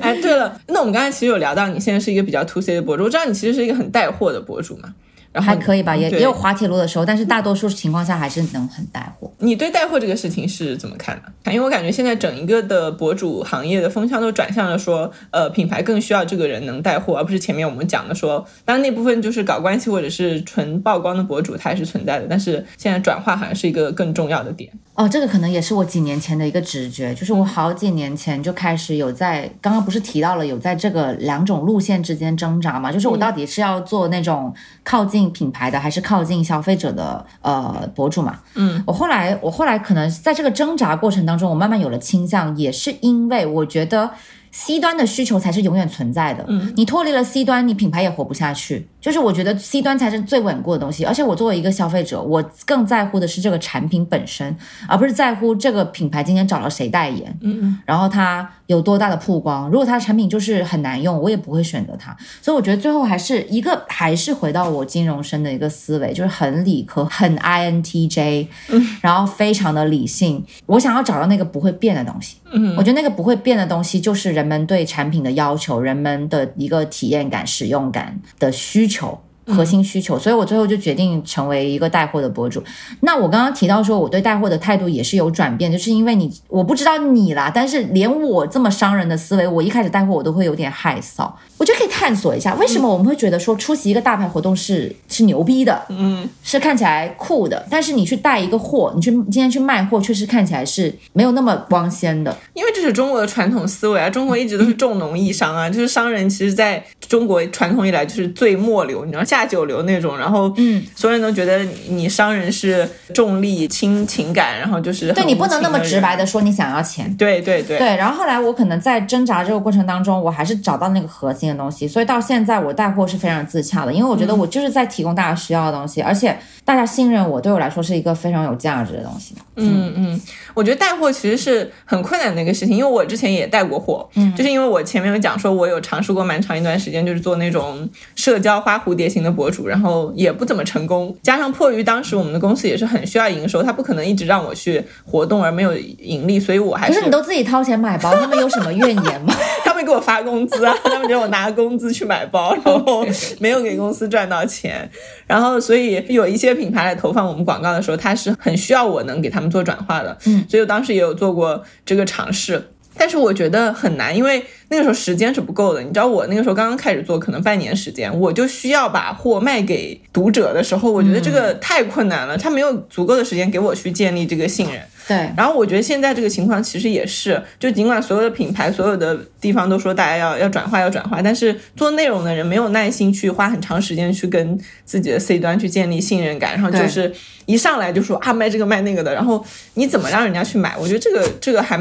Speaker 1: 哎，对了，那我们刚才其实有聊到，你现在是一个比较 to C 的博主，我知道你其实是一个很带货的博主嘛。然后
Speaker 2: 还可以吧，也也有滑铁卢的时候，但是大多数情况下还是能很带货。
Speaker 1: 你对带货这个事情是怎么看的？因为我感觉现在整一个的博主行业的风向都转向了说，呃，品牌更需要这个人能带货，而不是前面我们讲的说，当然那部分就是搞关系或者是纯曝光的博主，它还是存在的，但是现在转化好像是一个更重要的点。
Speaker 2: 哦，这个可能也是我几年前的一个直觉，就是我好几年前就开始有在，刚刚不是提到了有在这个两种路线之间挣扎嘛？就是我到底是要做那种靠近品牌的，还是靠近消费者的呃博主嘛？
Speaker 1: 嗯，
Speaker 2: 我后来我后来可能在这个挣扎过程当中，我慢慢有了倾向，也是因为我觉得 C 端的需求才是永远存在的。
Speaker 1: 嗯，
Speaker 2: 你脱离了 C 端，你品牌也活不下去。就是我觉得 C 端才是最稳固的东西，而且我作为一个消费者，我更在乎的是这个产品本身，而不是在乎这个品牌今天找了谁代言，
Speaker 1: 嗯
Speaker 2: 然后它有多大的曝光。如果它的产品就是很难用，我也不会选择它。所以我觉得最后还是一个，还是回到我金融生的一个思维，就是很理科，很 INTJ，嗯然后非常的理性。我想要找到那个不会变的东西。
Speaker 1: 嗯
Speaker 2: 我觉得那个不会变的东西，就是人们对产品的要求，人们的一个体验感、使用感的需求。核心需求，所以我最后就决定成为一个带货的博主。那我刚刚提到说，我对带货的态度也是有转变，就是因为你，我不知道你啦，但是连我这么商人的思维，我一开始带货我都会有点害臊。我就可以探索一下，为什么我们会觉得说出席一个大牌活动是是牛逼的，
Speaker 1: 嗯，
Speaker 2: 是看起来酷的，但是你去带一个货，你去今天去卖货，确实看起来是没有那么光鲜的。
Speaker 1: 因为这是中国的传统思维啊，中国一直都是重农抑商啊，就是商人其实在中国传统以来就是最末流，你知道下九流那种，然后
Speaker 2: 嗯，
Speaker 1: 所有人都觉得你商人是重利轻情感，然后就是
Speaker 2: 对你不能那么直白
Speaker 1: 的，
Speaker 2: 的说你想要钱。
Speaker 1: 对对对，
Speaker 2: 对，然后后来我可能在挣扎这个过程当中，我还是找到那个核心的东西，所以到现在我带货是非常自洽的，因为我觉得我就是在提供大家需要的东西，而且大家信任我，对我来说是一个非常有价值的东西。
Speaker 1: 嗯嗯，我觉得带货其实是很困难的一个事情，因为我之前也带过货，嗯，就是因为我前面有讲说，我有尝试过蛮长一段时间，就是做那种社交花蝴蝶型的博主，然后也不怎么成功，加上迫于当时我们的公司也是很需要营收，他不可能一直让我去活动而没有盈利，所以我还是
Speaker 2: 可是你都自己掏钱买包，他们有什么怨言吗？
Speaker 1: 他们给我发工资啊，他们觉得我拿工资去买包，然后没有给公司赚到钱，然后所以有一些品牌来投放我们广告的时候，他是很需要我能给他们做转化的，
Speaker 2: 嗯，
Speaker 1: 所以我当时也有做过这个尝试。但是我觉得很难，因为那个时候时间是不够的。你知道，我那个时候刚刚开始做，可能半年时间，我就需要把货卖给读者的时候，我觉得这个太困难了，他没有足够的时间给我去建立这个信任。
Speaker 2: 对，
Speaker 1: 然后我觉得现在这个情况其实也是，就尽管所有的品牌、所有的地方都说大家要要转化、要转化，但是做内容的人没有耐心去花很长时间去跟自己的 C 端去建立信任感，然后就是一上来就说啊卖这个卖那个的，然后你怎么让人家去买？我觉得这个这个还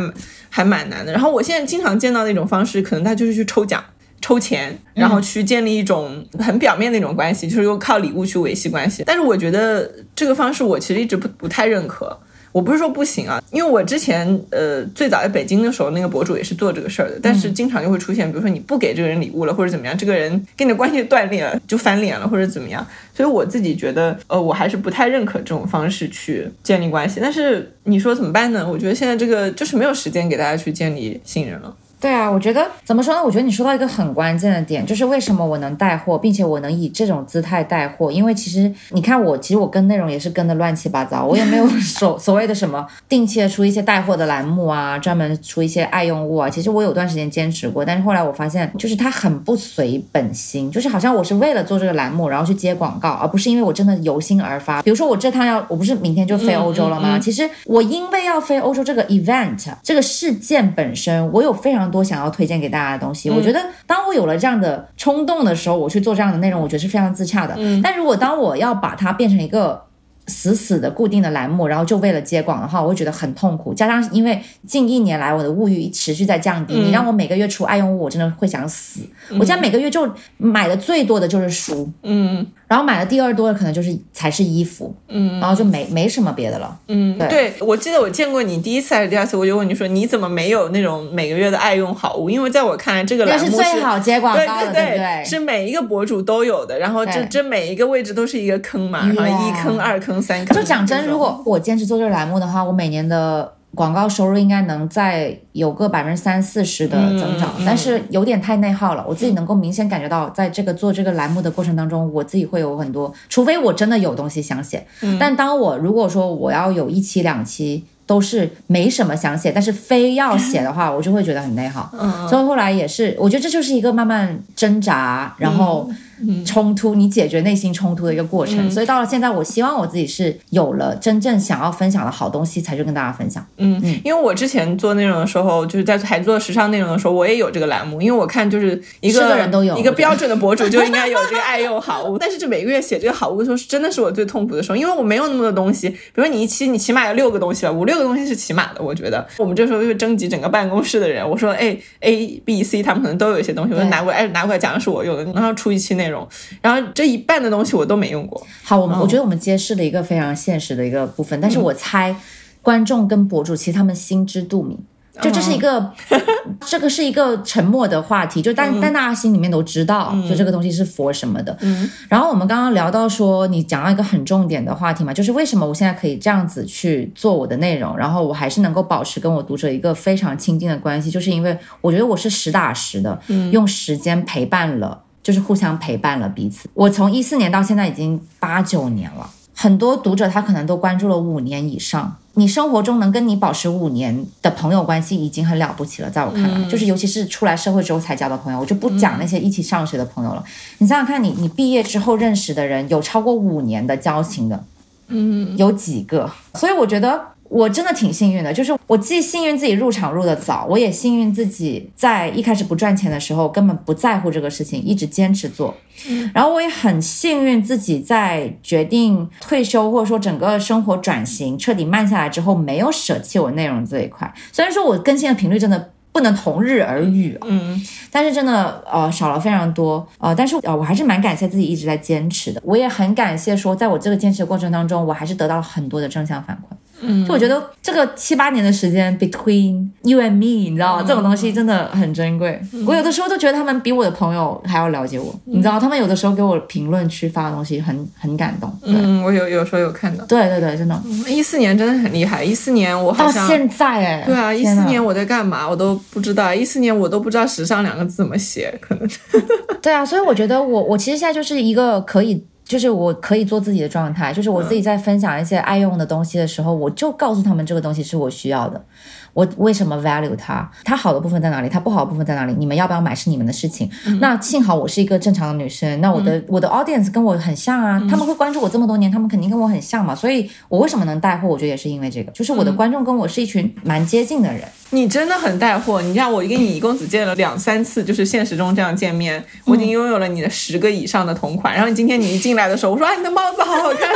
Speaker 1: 还蛮难的。然后我现在经常见到那种方式，可能他就是去抽奖。抽钱，然后去建立一种很表面的一种关系，就是用靠礼物去维系关系。但是我觉得这个方式我其实一直不不太认可。我不是说不行啊，因为我之前呃最早在北京的时候，那个博主也是做这个事儿的，但是经常就会出现，比如说你不给这个人礼物了，或者怎么样，这个人跟你的关系断裂了，就翻脸了，或者怎么样。所以我自己觉得，呃，我还是不太认可这种方式去建立关系。但是你说怎么办呢？我觉得现在这个就是没有时间给大家去建立信任了。
Speaker 2: 对啊，我觉得怎么说呢？我觉得你说到一个很关键的点，就是为什么我能带货，并且我能以这种姿态带货。因为其实你看我，其实我跟内容也是跟的乱七八糟，我也没有所 所谓的什么定期的出一些带货的栏目啊，专门出一些爱用物啊。其实我有段时间坚持过，但是后来我发现，就是它很不随本心，就是好像我是为了做这个栏目，然后去接广告，而不是因为我真的由心而发。比如说我这趟要，我不是明天就飞欧洲了吗？
Speaker 1: 嗯嗯嗯
Speaker 2: 其实我因为要飞欧洲这个 event 这个事件本身，我有非常多想要推荐给大家的东西。我觉得当我有了这样的冲动的时候，我去做这样的内容，我觉得是非常自洽的。但如果当我要把它变成一个死死的固定的栏目，然后就为了接广的话，我会觉得很痛苦。加上因为近一年来我的物欲持续在降低，你让我每个月出爱用物，我真的会想死。我现在每个月就买的最多的就是书，
Speaker 1: 嗯
Speaker 2: 然后买的第二多的可能就是才是衣服，
Speaker 1: 嗯
Speaker 2: 然后就没没什么别的了。
Speaker 1: 嗯，
Speaker 2: 对
Speaker 1: 对，我记得我见过你第一次还是第二次，我就问你说你怎么没有那种每个月的爱用好物？因为在我看来，这个
Speaker 2: 那
Speaker 1: 栏目
Speaker 2: 是最好接广
Speaker 1: 对
Speaker 2: 告的，
Speaker 1: 对
Speaker 2: 对对？
Speaker 1: 是每一个博主都有的，然后这这每一个位置都是一个坑嘛，然后一坑、二坑、三坑。
Speaker 2: 就讲真，如果我坚持做这个栏目的话，我每年的广告收入应该能再有个百分之三四十的增长，但是有点太内耗了。我自己能够明显感觉到，在这个做这个栏目的过程当中，我自己会有很多，除非我真的有东西想写。
Speaker 1: 嗯
Speaker 2: 但当我如果说我要有一期两期都是没什么想写，但是非要写的话，我就会觉得很内耗。
Speaker 1: 嗯
Speaker 2: 所以后来也是，我觉得这就是一个慢慢挣扎，然后冲突，你解决内心冲突的一个过程。
Speaker 1: 嗯。
Speaker 2: 所以到了现在，我希望我自己是有了真正想要分享的好东西，才去跟大家分享。
Speaker 1: 嗯，因为我之前做内容的时候，就是在还做时尚内容的时候，我也有这个栏目，因为我看就是一个
Speaker 2: 是人都有
Speaker 1: 一个标准的博主就应该有这个爱用好物，但是这每个月写这个好物的时候，是真的是我最痛苦的时候，因为我没有那么多东西，比如说你一期你起码有六个东西吧，五六个东西是起码的，我觉得。我们这时候就会征集整个办公室的人，我说哎 A B C 他们可能都有一些东西，我就拿过来，哎拿过来讲的是我用的，然后出一期内容，然后这一半的东西我都没用过。
Speaker 2: 好，我们、我觉得我们揭示了一个非常现实的一个部分，但是我猜观众跟博主其实他们心知肚明。就这是一个，这个是一个沉默的话题，就但、但大家心里面都知道，就这个东西是佛什么的。
Speaker 1: 嗯
Speaker 2: 然后我们刚刚聊到说，你讲到一个很重点的话题嘛，就是为什么我现在可以这样子去做我的内容，然后我还是能够保持跟我读者一个非常亲近的关系，就是因为我觉得我是实打实的，用时间陪伴了，就是互相陪伴了彼此。我从一四年到现在已经八九年了。很多读者他可能都关注了五年以上，你生活中能跟你保持五年的朋友关系已经很了不起了，在我看来，就是尤其是出来社会之后才交的朋友，我就不讲那些一起上学的朋友了。你想想看你，你毕业之后认识的人有超过五年的交情的，
Speaker 1: 嗯，
Speaker 2: 有几个？所以我觉得我真的挺幸运的，就是我既幸运自己入场入的早，我也幸运自己在一开始不赚钱的时候根本不在乎这个事情，一直坚持做。然后我也很幸运自己在决定退休或者说整个生活转型彻底慢下来之后，没有舍弃我内容这一块。虽然说我更新的频率真的。不能同日而语啊，
Speaker 1: 嗯，
Speaker 2: 但是真的呃少了非常多呃，但是呃我还是蛮感谢自己一直在坚持的，我也很感谢说在我这个坚持的过程当中，我还是得到了很多的正向反馈。
Speaker 1: 嗯，
Speaker 2: 就我觉得这个七八年的时间，between you and me，你知道吗？这种东西真的很珍贵。我有的时候都觉得他们比我的朋友还要了解我，你知道，他们有的时候给我评论区发的东西很很感动。
Speaker 1: 嗯，我有有时候有看到。
Speaker 2: 对对对，真的。
Speaker 1: 一四年真的很厉害，一四年我好像
Speaker 2: 到现在哎，
Speaker 1: 对啊，一四年我在干嘛我都不知道，一四年我都不知道“时尚”两个字怎么写，可能
Speaker 2: 对啊，所以我觉得我我其实现在就是一个可以，就是我可以做自己的状态，就是我自己在分享一些爱用的东西的时候，我就告诉他们这个东西是我需要的，我为什么 value 它，它好的部分在哪里，它不好的部分在哪里，你们要不要买是你们的事情。那幸好我是一个正常的女生，那我的、我的 audience 跟我很像啊，他们会关注我这么多年，他们肯定跟我很像嘛，所以我为什么能带货，我觉得也是因为这个，就是我的观众跟我是一群蛮接近的人。
Speaker 1: 你真的很带货。你看，我跟你一共只见了两三次，就是现实中这样见面，我已经拥有了你的十个以上的同款。然后你今天你一进来的时候，我说啊，你的帽子好好看。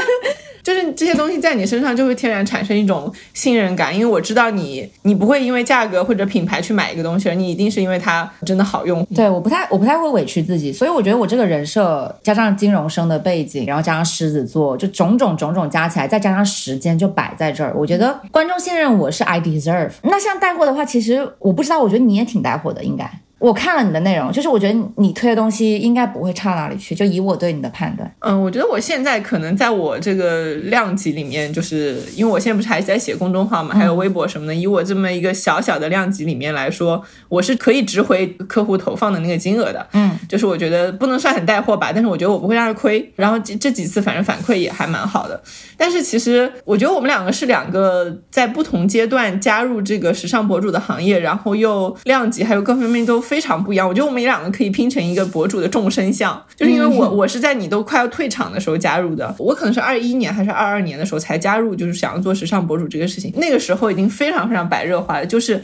Speaker 1: 就是这些东西在你身上就会天然产生一种信任感，因为我知道你，你不会因为价格或者品牌去买一个东西，你一定是因为它真的好用。
Speaker 2: 对，我不太我不太会委屈自己，所以我觉得我这个人设加上金融生的背景，然后加上狮子座，就种种种种加起来，再加上时间就摆在这儿。我觉得观众信任我是 I deserve。那像带货的话，其实我不知道，我觉得你也挺带货的，应该。我看了你的内容，就是我觉得你推的东西应该不会差哪里去，就以我对你的判断。
Speaker 1: 嗯，我觉得我现在可能在我这个量级里面，就是因为我现在不是还在写公众号嘛，还有微博什么的，以我这么一个小小的量级里面来说，我是可以值回客户投放的那个金额的。
Speaker 2: 嗯，
Speaker 1: 就是我觉得不能算很带货吧，但是我觉得我不会让人亏。然后这这几次反正反馈也还蛮好的。但是其实我觉得我们两个是两个在不同阶段加入这个时尚博主的行业，然后又量级还有各方面都非常不一样。我觉得我们两个可以拼成一个博主的众生相，就是因为我我是在你都快要退场的时候加入的，我可能是二一年还是二二年的时候才加入，就是想要做时尚博主这个事情。那个时候已经非常非常白热化了，就是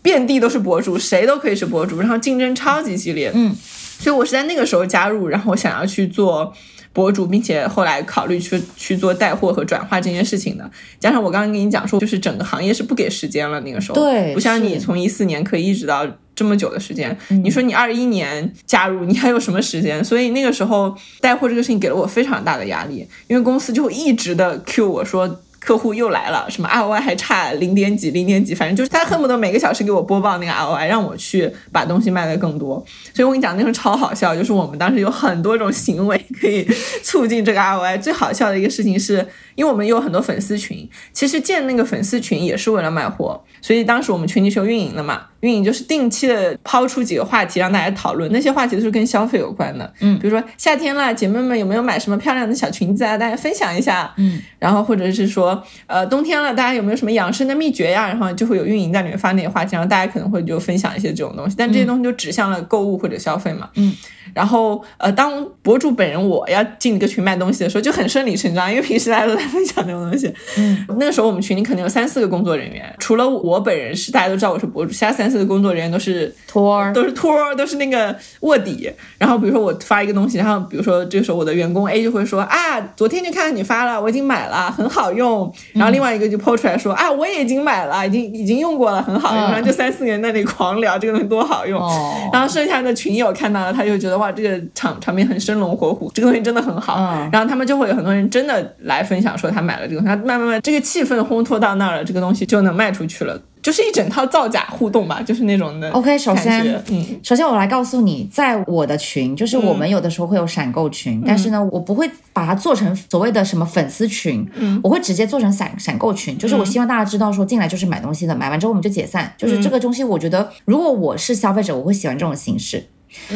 Speaker 1: 遍地都是博主，谁都可以是博主，然后竞争超级激烈。
Speaker 2: 嗯，
Speaker 1: 所以我是在那个时候加入，然后想要去做。博主，并且后来考虑去去做带货和转化这件事情的，加上我刚刚跟你讲说，就是整个行业是不给时间了，那个时候，
Speaker 2: 对
Speaker 1: 不像你从一四年可以一直到这么久的时间，你说你二一年加入，你还有什么时间？所以那个时候带货这个事情给了我非常大的压力，因为公司就一直的 cue 我说。客户又来了，什么 ROI 还差零点几零点几，反正就是他恨不得每个小时给我播报那个 ROI，让我去把东西卖的更多。所以我跟你讲，那时候超好笑，就是我们当时有很多种行为可以促进这个 ROI。最好笑的一个事情是，因为我们有很多粉丝群，其实建那个粉丝群也是为了卖货，所以当时我们群里是有运营的嘛，运营就是定期的抛出几个话题让大家讨论，那些话题都是跟消费有关的，
Speaker 2: 嗯
Speaker 1: 比如说夏天了，姐妹们有没有买什么漂亮的小裙子啊？大家分享一下，
Speaker 2: 嗯，
Speaker 1: 然后或者是说，呃，冬天了，大家有没有什么养生的秘诀呀？然后就会有运营在里面发那些话题，然后大家可能会就分享一些这种东西，但这些东西就指向了购物或者消费嘛，
Speaker 2: 嗯。
Speaker 1: 然后，呃，当博主本人我要进一个群卖东西的时候，就很顺理成章，因为平时大家都在分享这种东西。
Speaker 2: 嗯，
Speaker 1: 那个时候我们群里可能有三四个工作人员，除了我本人是大家都知道我是博主，其他三四个工作人员都是
Speaker 2: 托儿
Speaker 1: 都是托儿，都是那个卧底。然后比如说我发一个东西，然后比如说这个时候我的员工 A 就会说啊，昨天就看到你发了，我已经买了，很好用。然后另外一个就抛出来说啊，我也已经买了，已经已经用过了，很好用。
Speaker 2: 嗯
Speaker 1: 然后就三四个人在那里狂聊这个东西多好用。
Speaker 2: 哦，
Speaker 1: 然后剩下的群友看到了，他就觉得哇，这个场场面很生龙活虎，这个东西真的很好。
Speaker 2: 嗯
Speaker 1: 然后他们就会有很多人真的来分享说他买了这个东西，他慢慢慢这个气氛烘托到那儿了，这个东西就能卖出去了，就是一整套造假互动吧，就是那种的。
Speaker 2: OK，首先
Speaker 1: 嗯
Speaker 2: 首先我来告诉你，在我的群，就是我们有的时候会有闪购群，但是呢，我不会把它做成所谓的什么粉丝群，我会直接做成闪闪购群，就是我希望大家知道说进来就是买东西的，买完之后我们就解散，就是这个东西，我觉得如果我是消费者，我会喜欢这种形式。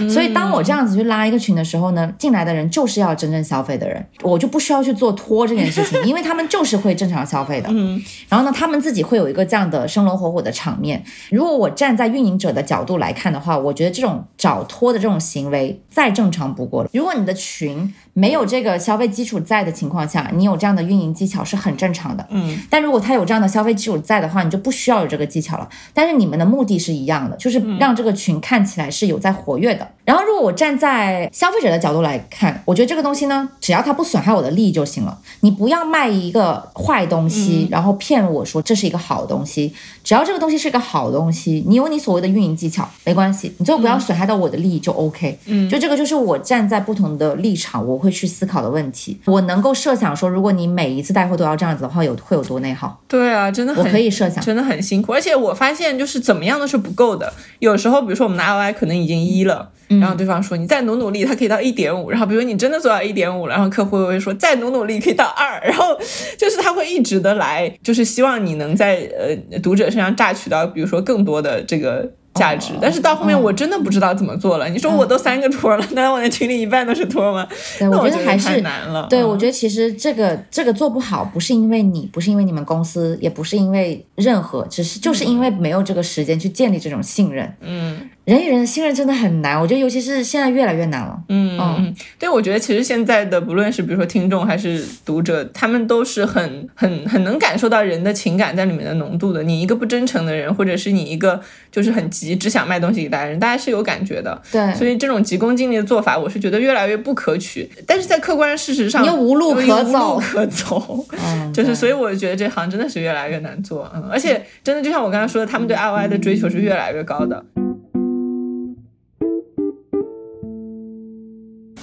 Speaker 2: 所以当我这样子去拉一个群的时候呢，进来的人就是要真正消费的人，我就不需要去做托这件事情，因为他们就是会正常消费的。嗯，然后呢，他们自己会有一个这样的生龙活虎的场面。如果我站在运营者的角度来看的话，我觉得这种找托的这种行为再正常不过了。如果你的群没有这个消费基础在的情况下，你有这样的运营技巧是很正常的。
Speaker 1: 嗯，
Speaker 2: 但如果他有这样的消费基础在的话，你就不需要有这个技巧了。但是你们的目的是一样的，就是让这个群看起来是有在活跃的。然后，如果我站在消费者的角度来看，我觉得这个东西呢，只要它不损害我的利益就行了。你不要卖一个坏东西，然后骗我说这是一个好东西。只要这个东西是一个好东西，你有你所谓的运营技巧没关系，你最后不要损害到我的利益就 OK。嗯，就这个就是我站在不同的立场，我会去思考的问题。我能够设想说，如果你每一次带货都要这样子的话，有会有多内耗？
Speaker 1: 对啊，真的
Speaker 2: 我可以设想。
Speaker 1: 真的很辛苦，而且我发现就是怎么样都是不够的。有时候，比如说我们的 ROI 可能已经一了，然后对方说你再努努力，它可以到一点五。然后比如你真的做到一点五了，然后客户会说再努努力可以到二。然后就是他会一直的来，就是希望你能在呃读者身上榨取到，比如说更多的这个。价值，但是到后面我真的不知道怎么做了。你说我都三个托了，难道我的群里一半都是托吗？
Speaker 2: 对，
Speaker 1: 那我
Speaker 2: 觉得还是
Speaker 1: 太难了。
Speaker 2: 对，
Speaker 1: 嗯
Speaker 2: 我觉得其实这个这个做不好，不是因为你，不是因为你们公司，也不是因为任何，只是就是因为没有这个时间去建立这种信任。
Speaker 1: 嗯
Speaker 2: 人与人的信任真的很难，我觉得尤其是现在越来越难了。
Speaker 1: 嗯嗯，对，我觉得其实现在的不论是比如说听众还是读者，他们都是很很很能感受到人的情感在里面的浓度的。你一个不真诚的人，或者是你一个就是很急只想卖东西给大家人，大家是有感觉的。
Speaker 2: 对，
Speaker 1: 所以这种急功近利的做法，我是觉得越来越不可取。但是在客观事实上，
Speaker 2: 你又无路可
Speaker 1: 走无路
Speaker 2: 走
Speaker 1: 可走。
Speaker 2: 嗯，
Speaker 1: 就是，所以我觉得这行真的是越来越难做，嗯，而且真的就像我刚才说的，他们对 I O I 的追求是越来越高的。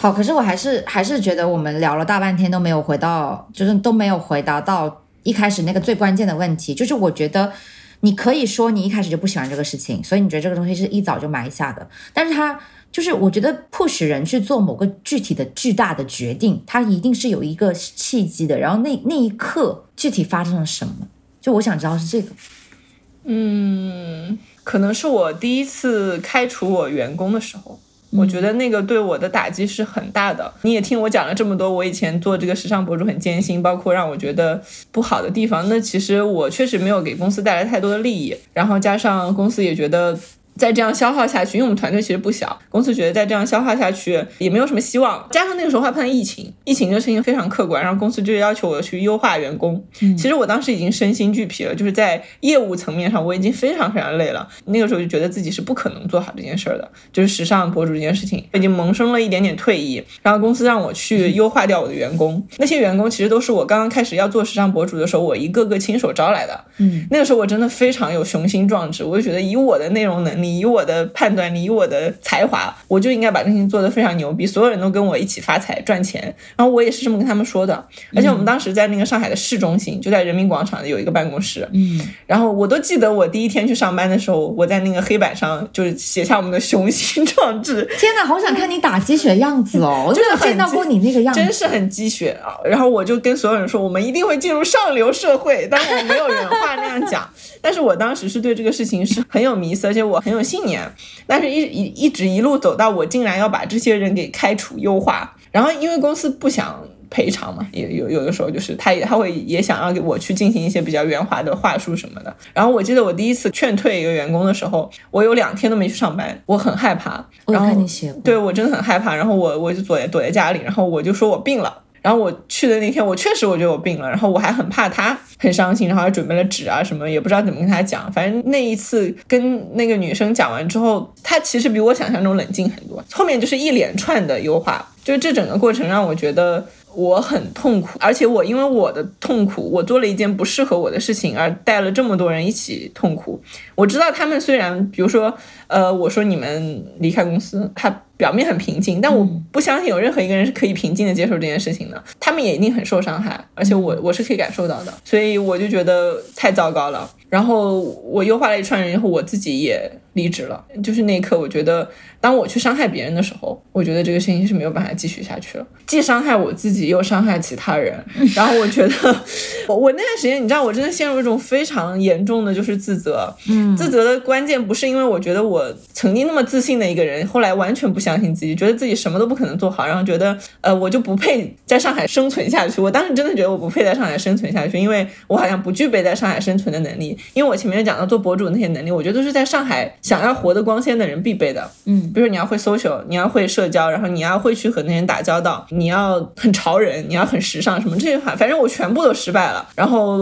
Speaker 2: 好，可是我还是还是觉得我们聊了大半天都没有回到，就是都没有回答到一开始那个最关键的问题，就是我觉得你可以说你一开始就不喜欢这个事情，所以你觉得这个东西是一早就埋下的，但是它就是我觉得迫使人去做某个具体的巨大的决定，它一定是有一个契机的，然后那那一刻具体发生了什么，就我想知道是这个。
Speaker 1: 嗯，可能是我第一次开除我员工的时候。我觉得那个对我的打击是很大的。你也听我讲了这么多，我以前做这个时尚博主很艰辛，包括让我觉得不好的地方。那其实我确实没有给公司带来太多的利益，然后加上公司也觉得。再这样消耗下去，因为我们团队其实不小，公司觉得再这样消耗下去也没有什么希望。加上那个时候还碰到疫情，疫情这个事情非常客观，然后公司就要求我去优化员工。其实我当时已经身心俱疲了，就是在业务层面上我已经非常非常累了。那个时候就觉得自己是不可能做好这件事儿的，就是时尚博主这件事情，已经萌生了一点点退意。然后公司让我去优化掉我的员工，那些员工其实都是我刚刚开始要做时尚博主的时候，我一个个亲手招来的。
Speaker 2: 嗯，
Speaker 1: 那个时候我真的非常有雄心壮志，我就觉得以我的内容能力，以我的判断你，以我的才华，我就应该把这事情做得非常牛逼，所有人都跟我一起发财赚钱。然后我也是这么跟他们说的，而且我们当时在那个上海的市中心，就在人民广场有一个办公室，
Speaker 2: 嗯，
Speaker 1: 然后我都记得我第一天去上班的时候，我在那个黑板上就是写下我们的雄心壮志，
Speaker 2: 天哪，好想看你打鸡血样子哦！我就没有见到过你那个样子，
Speaker 1: 真是很鸡血啊！然后我就跟所有人说，我们一定会进入上流社会，但是我没有原话那样讲，但是我当时是对这个事情是很有迷思，而且我很有信念。但是一一一直一路走到我竟然要把这些人给开除优化，然后因为公司不想。赔偿嘛，也有有的时候就是他也他会也想要给我去进行一些比较圆滑的话术什么的。然后我记得我第一次劝退一个员工的时候，我有两天都没去上班，我很害怕。然后
Speaker 2: 看你写，
Speaker 1: 对我真的很害怕，然后我我就躲在躲在家里，然后我就说我病了。然后我去的那天，我确实我觉得我病了，然后我还很怕他很伤心，然后还准备了纸啊什么，也不知道怎么跟他讲。反正那一次跟那个女生讲完之后，她其实比我想象中冷静很多。后面就是一连串的优化，就是这整个过程让我觉得我很痛苦，而且我因为我的痛苦，我做了一件不适合我的事情，而带了这么多人一起痛苦。我知道他们虽然，比如说，呃，我说你们离开公司，他表面很平静，但我不相信有任何一个人是可以平静的接受这件事情的。他们也一定很受伤害，而且我我是可以感受到的，所以我就觉得太糟糕了。然后我优化了一串人以后，我自己也离职了。就是那一刻，我觉得当我去伤害别人的时候，我觉得这个事情是没有办法继续下去了，既伤害我自己，又伤害其他人。然后我觉得，我我那段时间，你知道，我真的陷入一种非常严重的就是自责。嗯，自责的关键不是因为我觉得我曾经那么自信的一个人，后来完全不相信自己，觉得自己什么都不可能做好，然后觉得呃，我就不配在上海生存下去。我当时真的觉得我不配在上海生存下去，因为我好像不具备在上海生存的能力。因为我前面讲到做博主那些能力，我觉得都是在上海想要活得光鲜的人必备的。嗯，比如说你要会 social，你要会社交，然后你要会去和那些人打交道，你要很潮人，你要很时尚，什么这些话，反正我全部都失败了。然后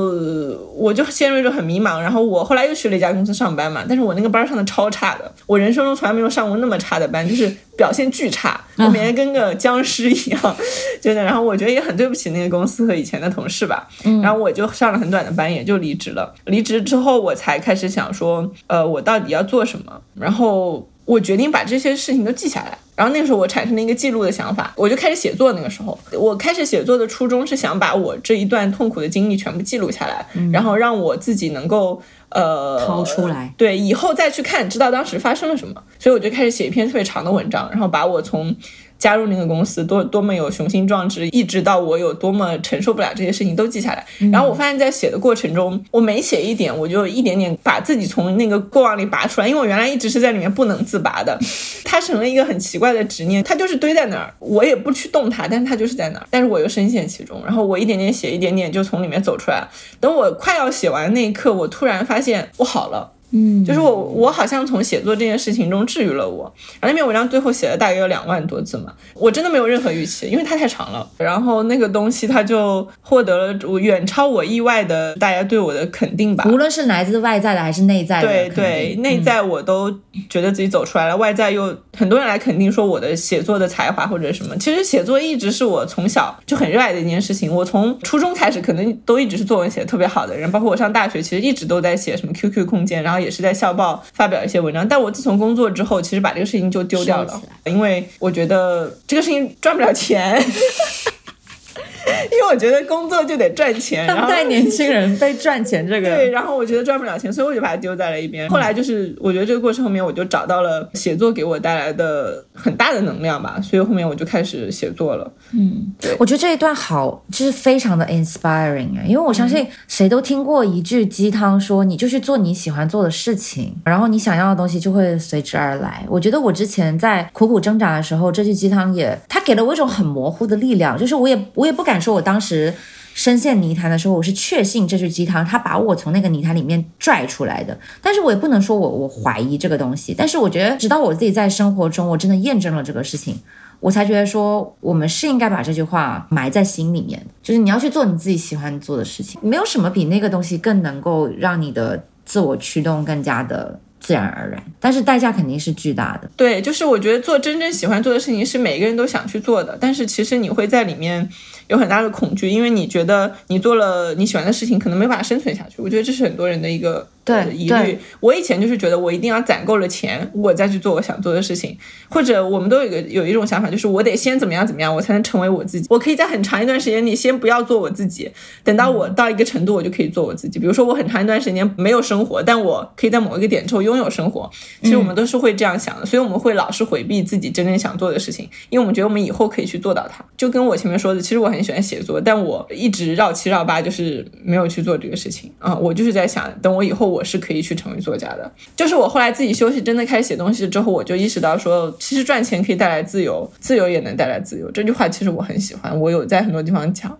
Speaker 1: 我就陷入一种很迷茫。然后我后来又去了一家公司上班嘛，但是我那个班上的超差的，我人生中从来没有上过那么差的班，就是表现巨差，我每天跟个僵尸一样，真的。然后我觉得也很对不起那个公司和以前的同事吧。然后我就上了很短的班，也就离职了。离职之后，我才开始想说，呃，我到底要做什么？然后我决定把这些事情都记下来。然后那个时候，我产生了一个记录的想法，我就开始写作。那个时候，我开始写作的初衷是想把我这一段痛苦的经历全部记录下来，然后让我自己能够呃
Speaker 2: 掏出来，
Speaker 1: 对，以后再去看，知道当时发生了什么。所以我就开始写一篇特别长的文章，然后把我从。加入那个公司多多么有雄心壮志，一直到我有多么承受不了这些事情都记下来。然后我发现，在写的过程中，我每写一点，我就一点点把自己从那个过往里拔出来。因为我原来一直是在里面不能自拔的，它成了一个很奇怪的执念，它就是堆在那儿，我也不去动它，但是它就是在那儿。但是我又深陷其中，然后我一点点写，一点点就从里面走出来。等我快要写完那一刻，我突然发现我好了。
Speaker 2: 嗯，
Speaker 1: 就是我，我好像从写作这件事情中治愈了我。然后那篇文章最后写了大约有两万多字嘛，我真的没有任何预期，因为它太长了。然后那个东西它就获得了我远超我意外的大家对我的肯定吧。
Speaker 2: 无论是来自外在的还是内在的，
Speaker 1: 对对，内在我都觉得自己走出来了，外在又很多人来肯定说我的写作的才华或者什么。其实写作一直是我从小就很热爱的一件事情。我从初中开始可能都一直是作文写的特别好的人，包括我上大学其实一直都在写什么 QQ 空间，然后。也是在校报发表一些文章，但我自从工作之后，其实把这个事情就丢掉了，因为我觉得这个事情赚不了钱。因为我觉得工作就得赚钱，当
Speaker 2: 代年轻人被赚钱这个
Speaker 1: 对，然后我觉得赚不了钱，所以我就把它丢在了一边。后来就是我觉得这个过程后面，我就找到了写作给我带来的很大的能量吧，所以后面我就开始写作了。
Speaker 2: 嗯，对，我觉得这一段好，就是非常的 inspiring 啊，因为我相信谁都听过一句鸡汤，说你就去做你喜欢做的事情，然后你想要的东西就会随之而来。我觉得我之前在苦苦挣扎的时候，这句鸡汤也，它给了我一种很模糊的力量，就是我也我也不敢敢说。我当时深陷泥潭的时候，我是确信这句鸡汤，他把我从那个泥潭里面拽出来的。但是我也不能说我我怀疑这个东西。但是我觉得，直到我自己在生活中，我真的验证了这个事情，我才觉得说，我们是应该把这句话埋在心里面。就是你要去做你自己喜欢做的事情，没有什么比那个东西更能够让你的自我驱动更加的自然而然。但是代价肯定是巨大的。
Speaker 1: 对，就是我觉得做真正喜欢做的事情是每个人都想去做的，但是其实你会在里面。有很大的恐惧，因为你觉得你做了你喜欢的事情，可能没办法生存下去。我觉得这是很多人的一个。
Speaker 2: 对，
Speaker 1: 疑虑。我以前就是觉得我一定要攒够了钱，我再去做我想做的事情。或者我们都有一个有一种想法，就是我得先怎么样怎么样，我才能成为我自己。我可以在很长一段时间里先不要做我自己，等到我到一个程度，我就可以做我自己。比如说我很长一段时间没有生活，但我可以在某一个点之后拥有生活。其实我们都是会这样想的，所以我们会老是回避自己真正想做的事情，因为我们觉得我们以后可以去做到它。就跟我前面说的，其实我很喜欢写作，但我一直绕七绕八，就是没有去做这个事情啊。我就是在想，等我以后我是可以去成为。作家的，就是我后来自己休息，真的开始写东西之后，我就意识到说，其实赚钱可以带来自由，自由也能带来自由。这句话其实我很喜欢，我有在很多地方讲。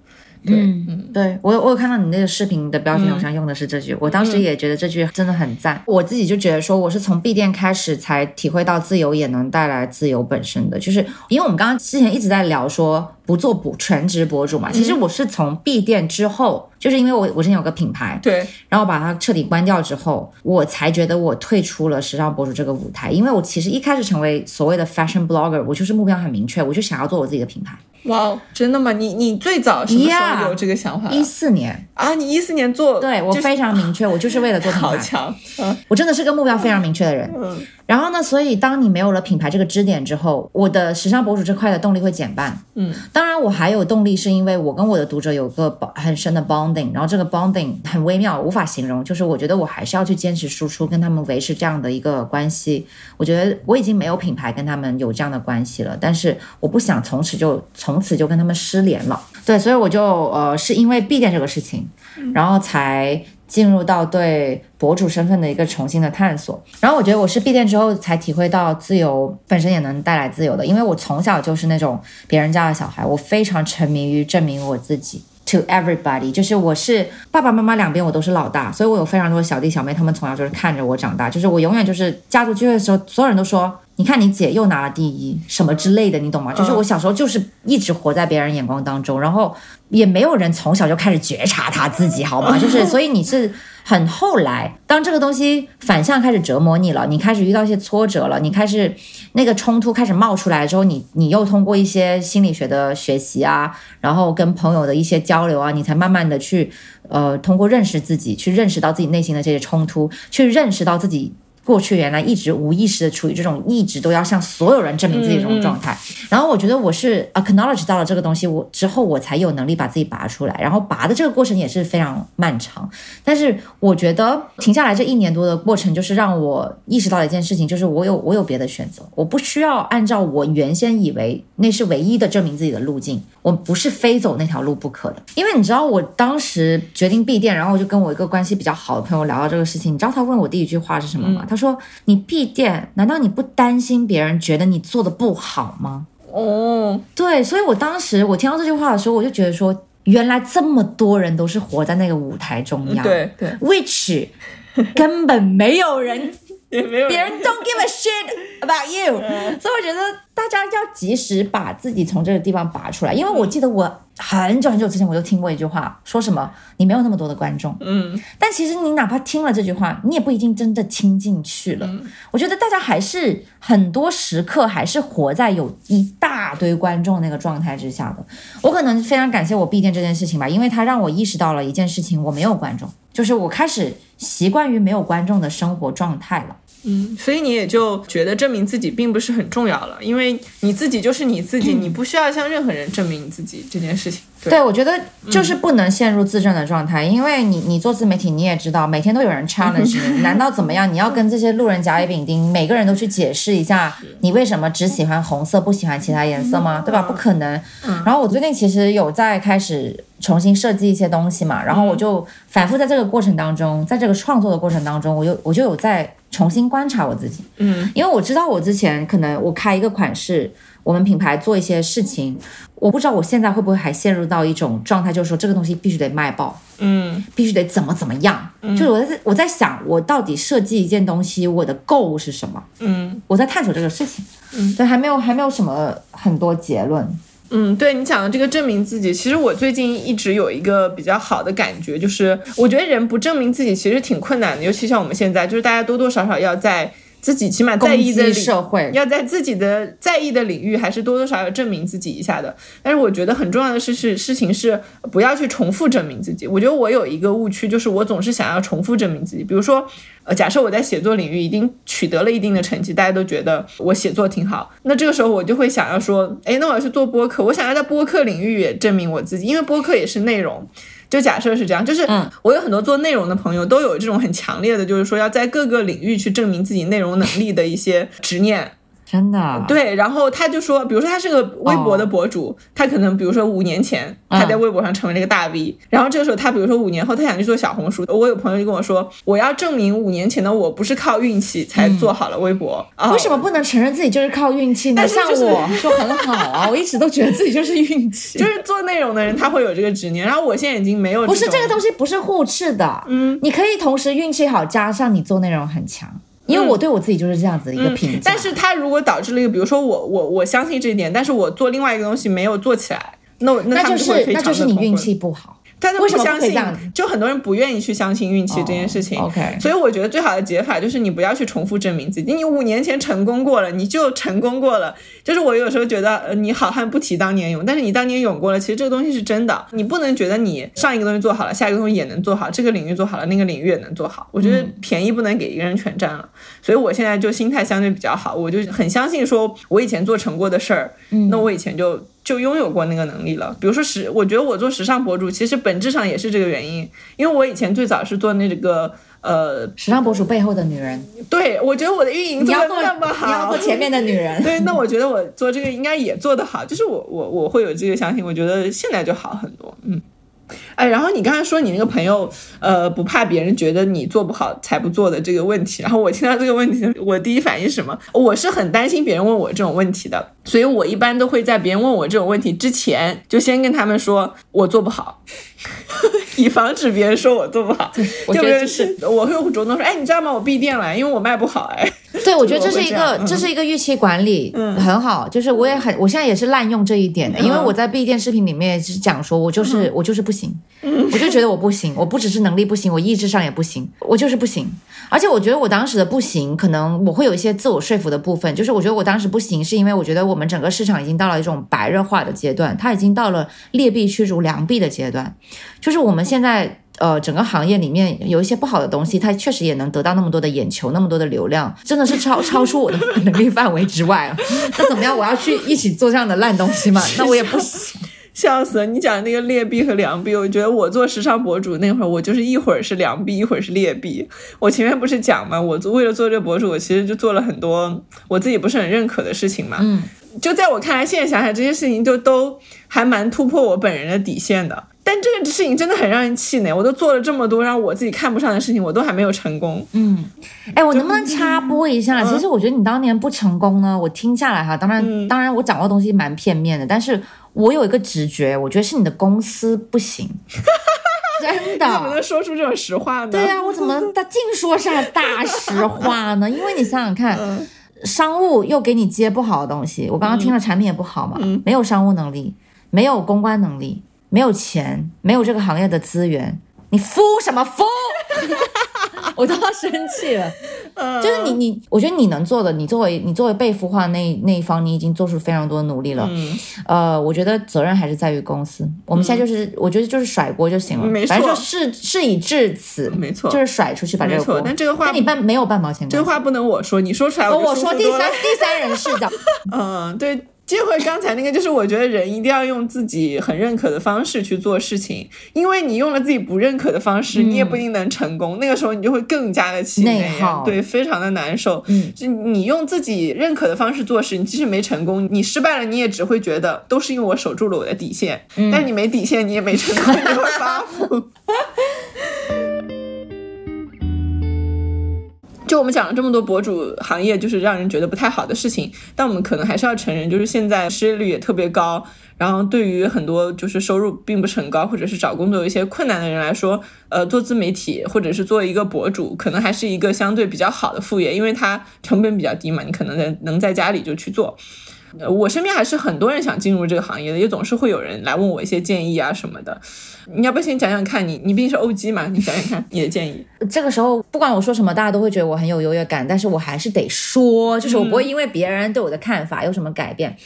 Speaker 2: 嗯嗯，对我我有看到你那个视频的标题好像用的是这句，我当时也觉得这句真的很赞。我自己就觉得说，我是从闭店开始才体会到自由也能带来自由本身的，就是因为我们刚刚之前一直在聊说不做博全职博主嘛，其实我是从闭店之后，就是因为我我之前有个品牌，
Speaker 1: 对，
Speaker 2: 然后把它彻底关掉之后，我才觉得我退出了时尚博主这个舞台，因为我其实一开始成为所谓的 fashion blogger，我就是目标很明确，我就想要做我自己的品牌。
Speaker 1: 哇，真的吗？你你最早什么时候有这个想法？
Speaker 2: 一四年
Speaker 1: 啊，你一四年做，
Speaker 2: 对我非常明确，我就是为了做品牌。
Speaker 1: 好强，
Speaker 2: 我真的是个目标非常明确的人。
Speaker 1: 嗯，
Speaker 2: 然后呢，所以当你没有了品牌这个支点之后，我的时尚博主这块的动力会减半。
Speaker 1: 嗯，
Speaker 2: 当然我还有动力，是因为我跟我的读者有个很深的 bonding，然后这个 bonding 很微妙，无法形容。就是我觉得我还是要去坚持输出，跟他们维持这样的一个关系。我觉得我已经没有品牌跟他们有这样的关系了，但是我不想从此就从此就跟他们失联了。对，所以我就呃是因为闭店这个事情，然后才。进入到对博主身份的一个重新的探索，然后我觉得我是闭店之后才体会到自由本身也能带来自由的，因为我从小就是那种别人家的小孩，我非常沉迷于证明我自己 to everybody，就是我是爸爸妈妈两边我都是老大，所以我有非常多小弟小妹，他们从小就是看着我长大，就是我永远就是家族聚会的时候，所有人都说。你看，你姐又拿了第一，什么之类的，你懂吗？就是我小时候就是一直活在别人眼光当中，然后也没有人从小就开始觉察他自己，好吗？就是所以你是很后来，当这个东西反向开始折磨你了，你开始遇到一些挫折了，你开始那个冲突开始冒出来之后，你你又通过一些心理学的学习啊，然后跟朋友的一些交流啊，你才慢慢的去呃通过认识自己，去认识到自己内心的这些冲突，去认识到自己。过去原来一直无意识的处于这种一直都要向所有人证明自己这种状态，然后我觉得我是 acknowledge 到了这个东西，我之后我才有能力把自己拔出来，然后拔的这个过程也是非常漫长，但是我觉得停下来这一年多的过程，就是让我意识到了一件事情，就是我有我有别的选择，我不需要按照我原先以为那是唯一的证明自己的路径，我不是非走那条路不可的，因为你知道我当时决定闭店，然后我就跟我一个关系比较好的朋友聊到这个事情，你知道他问我第一句话是什么吗？他。说你闭店，难道你不担心别人觉得你做的不好吗？
Speaker 1: 哦，
Speaker 2: 对，所以我当时我听到这句话的时候，我就觉得说，原来这么多人都是活在那个舞台中央，
Speaker 1: 对对
Speaker 2: ，which 根本没有人。
Speaker 1: 也没有
Speaker 2: 别人 don't give a shit about you，所以我觉得大家要及时把自己从这个地方拔出来。因为我记得我很久很久之前我就听过一句话，说什么你没有那么多的观众，
Speaker 1: 嗯，
Speaker 2: 但其实你哪怕听了这句话，你也不一定真的听进去了。我觉得大家还是很多时刻还是活在有一大堆观众那个状态之下的。我可能非常感谢我闭店这件事情吧，因为它让我意识到了一件事情，我没有观众，就是我开始习惯于没有观众的生活状态了。
Speaker 1: 嗯，所以你也就觉得证明自己并不是很重要了，因为你自己就是你自己，你不需要向任何人证明你自己这件事情。
Speaker 2: 对，我觉得就是不能陷入自证的状态，因为你你做自媒体，你也知道每天都有人 challenge 你，难道怎么样？你要跟这些路人甲乙丙丁每个人都去解释一下，你为什么只喜欢红色不喜欢其他颜色吗？对吧？不可能。然后我最近其实有在开始重新设计一些东西嘛，然后我就反复在这个过程当中，在这个创作的过程当中，我就我就有在重新观察我自己，
Speaker 1: 嗯，
Speaker 2: 因为我知道我之前可能我开一个款式。我们品牌做一些事情，我不知道我现在会不会还陷入到一种状态，就是说这个东西必须得卖爆，
Speaker 1: 嗯，
Speaker 2: 必须得怎么怎么样，就是我在我在想，我到底设计一件东西，我的 goal 是什么？
Speaker 1: 嗯，
Speaker 2: 我在探索这个事情，嗯，对，还没有还没有什么很多结论。
Speaker 1: 嗯，对你讲的这个证明自己，其实我最近一直有一个比较好的感觉，就是我觉得人不证明自己其实挺困难的，尤其像我们现在，就是大家多多少少要在。自己起码在意的
Speaker 2: 社会，
Speaker 1: 要在自己的在意的领域，还是多多少少证明自己一下的。但是我觉得很重要的是，是事情是不要去重复证明自己。我觉得我有一个误区，就是我总是想要重复证明自己。比如说，呃，假设我在写作领域已经取得了一定的成绩，大家都觉得我写作挺好，那这个时候我就会想要说，哎，那我要去做播客，我想要在播客领域也证明我自己，因为播客也是内容。就假设是这样，就是我有很多做内容的朋友，都有这种很强烈的，就是说要在各个领域去证明自己内容能力的一些执念。
Speaker 2: 真的。
Speaker 1: 对，然后他就说，比如说他是个微博的博主，他可能比如说五年前他在微博上成为了一个大 V，然后这个时候他比如说五年后他想去做小红书，我有朋友就跟我说，我要证明五年前的我不是靠运气才做好了微博，
Speaker 2: 为什么不能承认自己就是靠运气呢？但像我说很好啊，我一直都觉得自己就是运气，
Speaker 1: 就是做内容的人他会有这个执念，然后我现在已经没有，
Speaker 2: 不是这个东西不是互斥的，
Speaker 1: 嗯，
Speaker 2: 你可以同时运气好加上你做内容很强。因为我对我自己就是这样子的一个评价，
Speaker 1: 但是他如果导致了一个，比如说我我我相信这一点，但是我做另外一个东西没有做起来，那那
Speaker 2: 就是那就是你运气不好。
Speaker 1: 大家
Speaker 2: 为什么
Speaker 1: 相信就很多人不愿意去相信运气这件事情。所以我觉得最好的解法就是你不要去重复证明自己，你五年前成功过了，你就成功过了。就是我有时候觉得，呃，你好汉不提当年勇，但是你当年勇过了，其实这个东西是真的。你不能觉得你上一个东西做好了，下一个东西也能做好，这个领域做好了，那个领域也能做好。我觉得便宜不能给一个人全占了。所以我现在就心态相对比较好，我就很相信说，我以前做成过的事儿，那我以前就。就拥有过那个能力了。比如说时，我觉得我做时尚博主，其实本质上也是这个原因，因为我以前最早是做那个呃，
Speaker 2: 时尚博主背后的女人，
Speaker 1: 对我觉得我的运营做的那么好，
Speaker 2: 你要做前面的女人。
Speaker 1: 对，那我觉得我做这个应该也做得好，就是我我我会有这个相信，我觉得现在就好很多，嗯。哎，然后你刚才说你那个朋友，呃，不怕别人觉得你做不好才不做的这个问题，然后我听到这个问题，我第一反应是什么？我是很担心别人问我这种问题的，所以我一般都会在别人问我这种问题之前，就先跟他们说我做不好，以防止别人说我做不好。
Speaker 2: 我
Speaker 1: 就
Speaker 2: 觉得是
Speaker 1: 是我会主动说，哎，你知道吗？我闭店了，因为我卖不好，哎。
Speaker 2: 对，我觉得这是一个，这是一个预期管理，嗯，很好。就是我也很，我现在也是滥用这一点的，因为我在闭店视频里面也是讲说，我就是我就是不行，我就觉得我不行，我不只是能力不行，我意志上也不行，我就是不行。而且我觉得我当时的不行，可能我会有一些自我说服的部分，就是我觉得我当时不行，是因为我觉得我们整个市场已经到了一种白热化的阶段，它已经到了劣币驱逐良币的阶段，就是我们现在。呃，整个行业里面有一些不好的东西，它确实也能得到那么多的眼球，那么多的流量，真的是超超出我的能力范围之外了。那怎么样？我要去一起做这样的烂东西吗？那我也不行。
Speaker 1: 笑死了！你讲那个劣币和良币，我觉得我做时尚博主那会儿，我就是一会儿是良币，一会儿是劣币。我前面不是讲嘛，我为了做这个博主，我其实就做了很多我自己不是很认可的事情嘛。
Speaker 2: 嗯，
Speaker 1: 就在我看来，现在想想这些事情就都还蛮突破我本人的底线的。但这个事情真的很让人气馁，我都做了这么多让我自己看不上的事情，我都还没有成功。
Speaker 2: 嗯，哎，我能不能插播一下？其实我觉得你当年不成功呢，我听下来哈，当然，当然我掌握的东西蛮片面的，但是我有一个直觉，我觉得是你的公司不行，真
Speaker 1: 你怎么
Speaker 2: 的。
Speaker 1: 能说出这种实话呢？
Speaker 2: 对呀、我怎么 他净说啥大实话呢？因为你想想看。商务又给你接不好的东西，我刚刚听了产品也不好嘛，没有商务能力，没有公关能力，没有钱，没有这个行业的资源，你敷什么敷？我都要生气了。就是你你，我觉得你能做的，你作为你作为被孵化那那一方，你已经做出非常多的努力了。呃，我觉得责任还是在于公司。我们现在就是，我觉得就是甩锅就行了，
Speaker 1: 没错
Speaker 2: 反正就事事已至此，
Speaker 1: 没错
Speaker 2: 就是甩出去把这个锅。
Speaker 1: 但这个话
Speaker 2: 跟你半没有半毛钱关系。
Speaker 1: 这话不能我说，你说出来
Speaker 2: 哦，我说第三第三人视角，
Speaker 1: 嗯，对，接回刚才那个，就是我觉得人一定要用自己很认可的方式去做事情，因为你用了自己不认可的方式，你也不一定能成功。那个时候你就会更加的气馁对，非常的难受。
Speaker 2: 嗯，
Speaker 1: 就你用自己认可的方式做事，你即使没成功，你失败了，你也只会觉得都是因为我守住了我的底线。
Speaker 2: 嗯
Speaker 1: 但你没底线，你也没成功，你会发福。就我们讲了这么多博主行业，就是让人觉得不太好的事情，但我们可能还是要承认，就是现在失业率也特别高，然后对于很多就是收入并不是很高，或者是找工作有一些困难的人来说，呃，做自媒体或者是做一个博主，可能还是一个相对比较好的副业，因为它成本比较低嘛，你可能在能在家里就去做。呃我身边还是很多人想进入这个行业的，也总是会有人来问我一些建议啊什么的。你要不先讲讲看你，你毕竟是 OG 嘛，你讲讲看你的建议。
Speaker 2: 这个时候不管我说什么，大家都会觉得我很有优越感，但是我还是得说，就是我不会因为别人对我的看法有什么改变。嗯，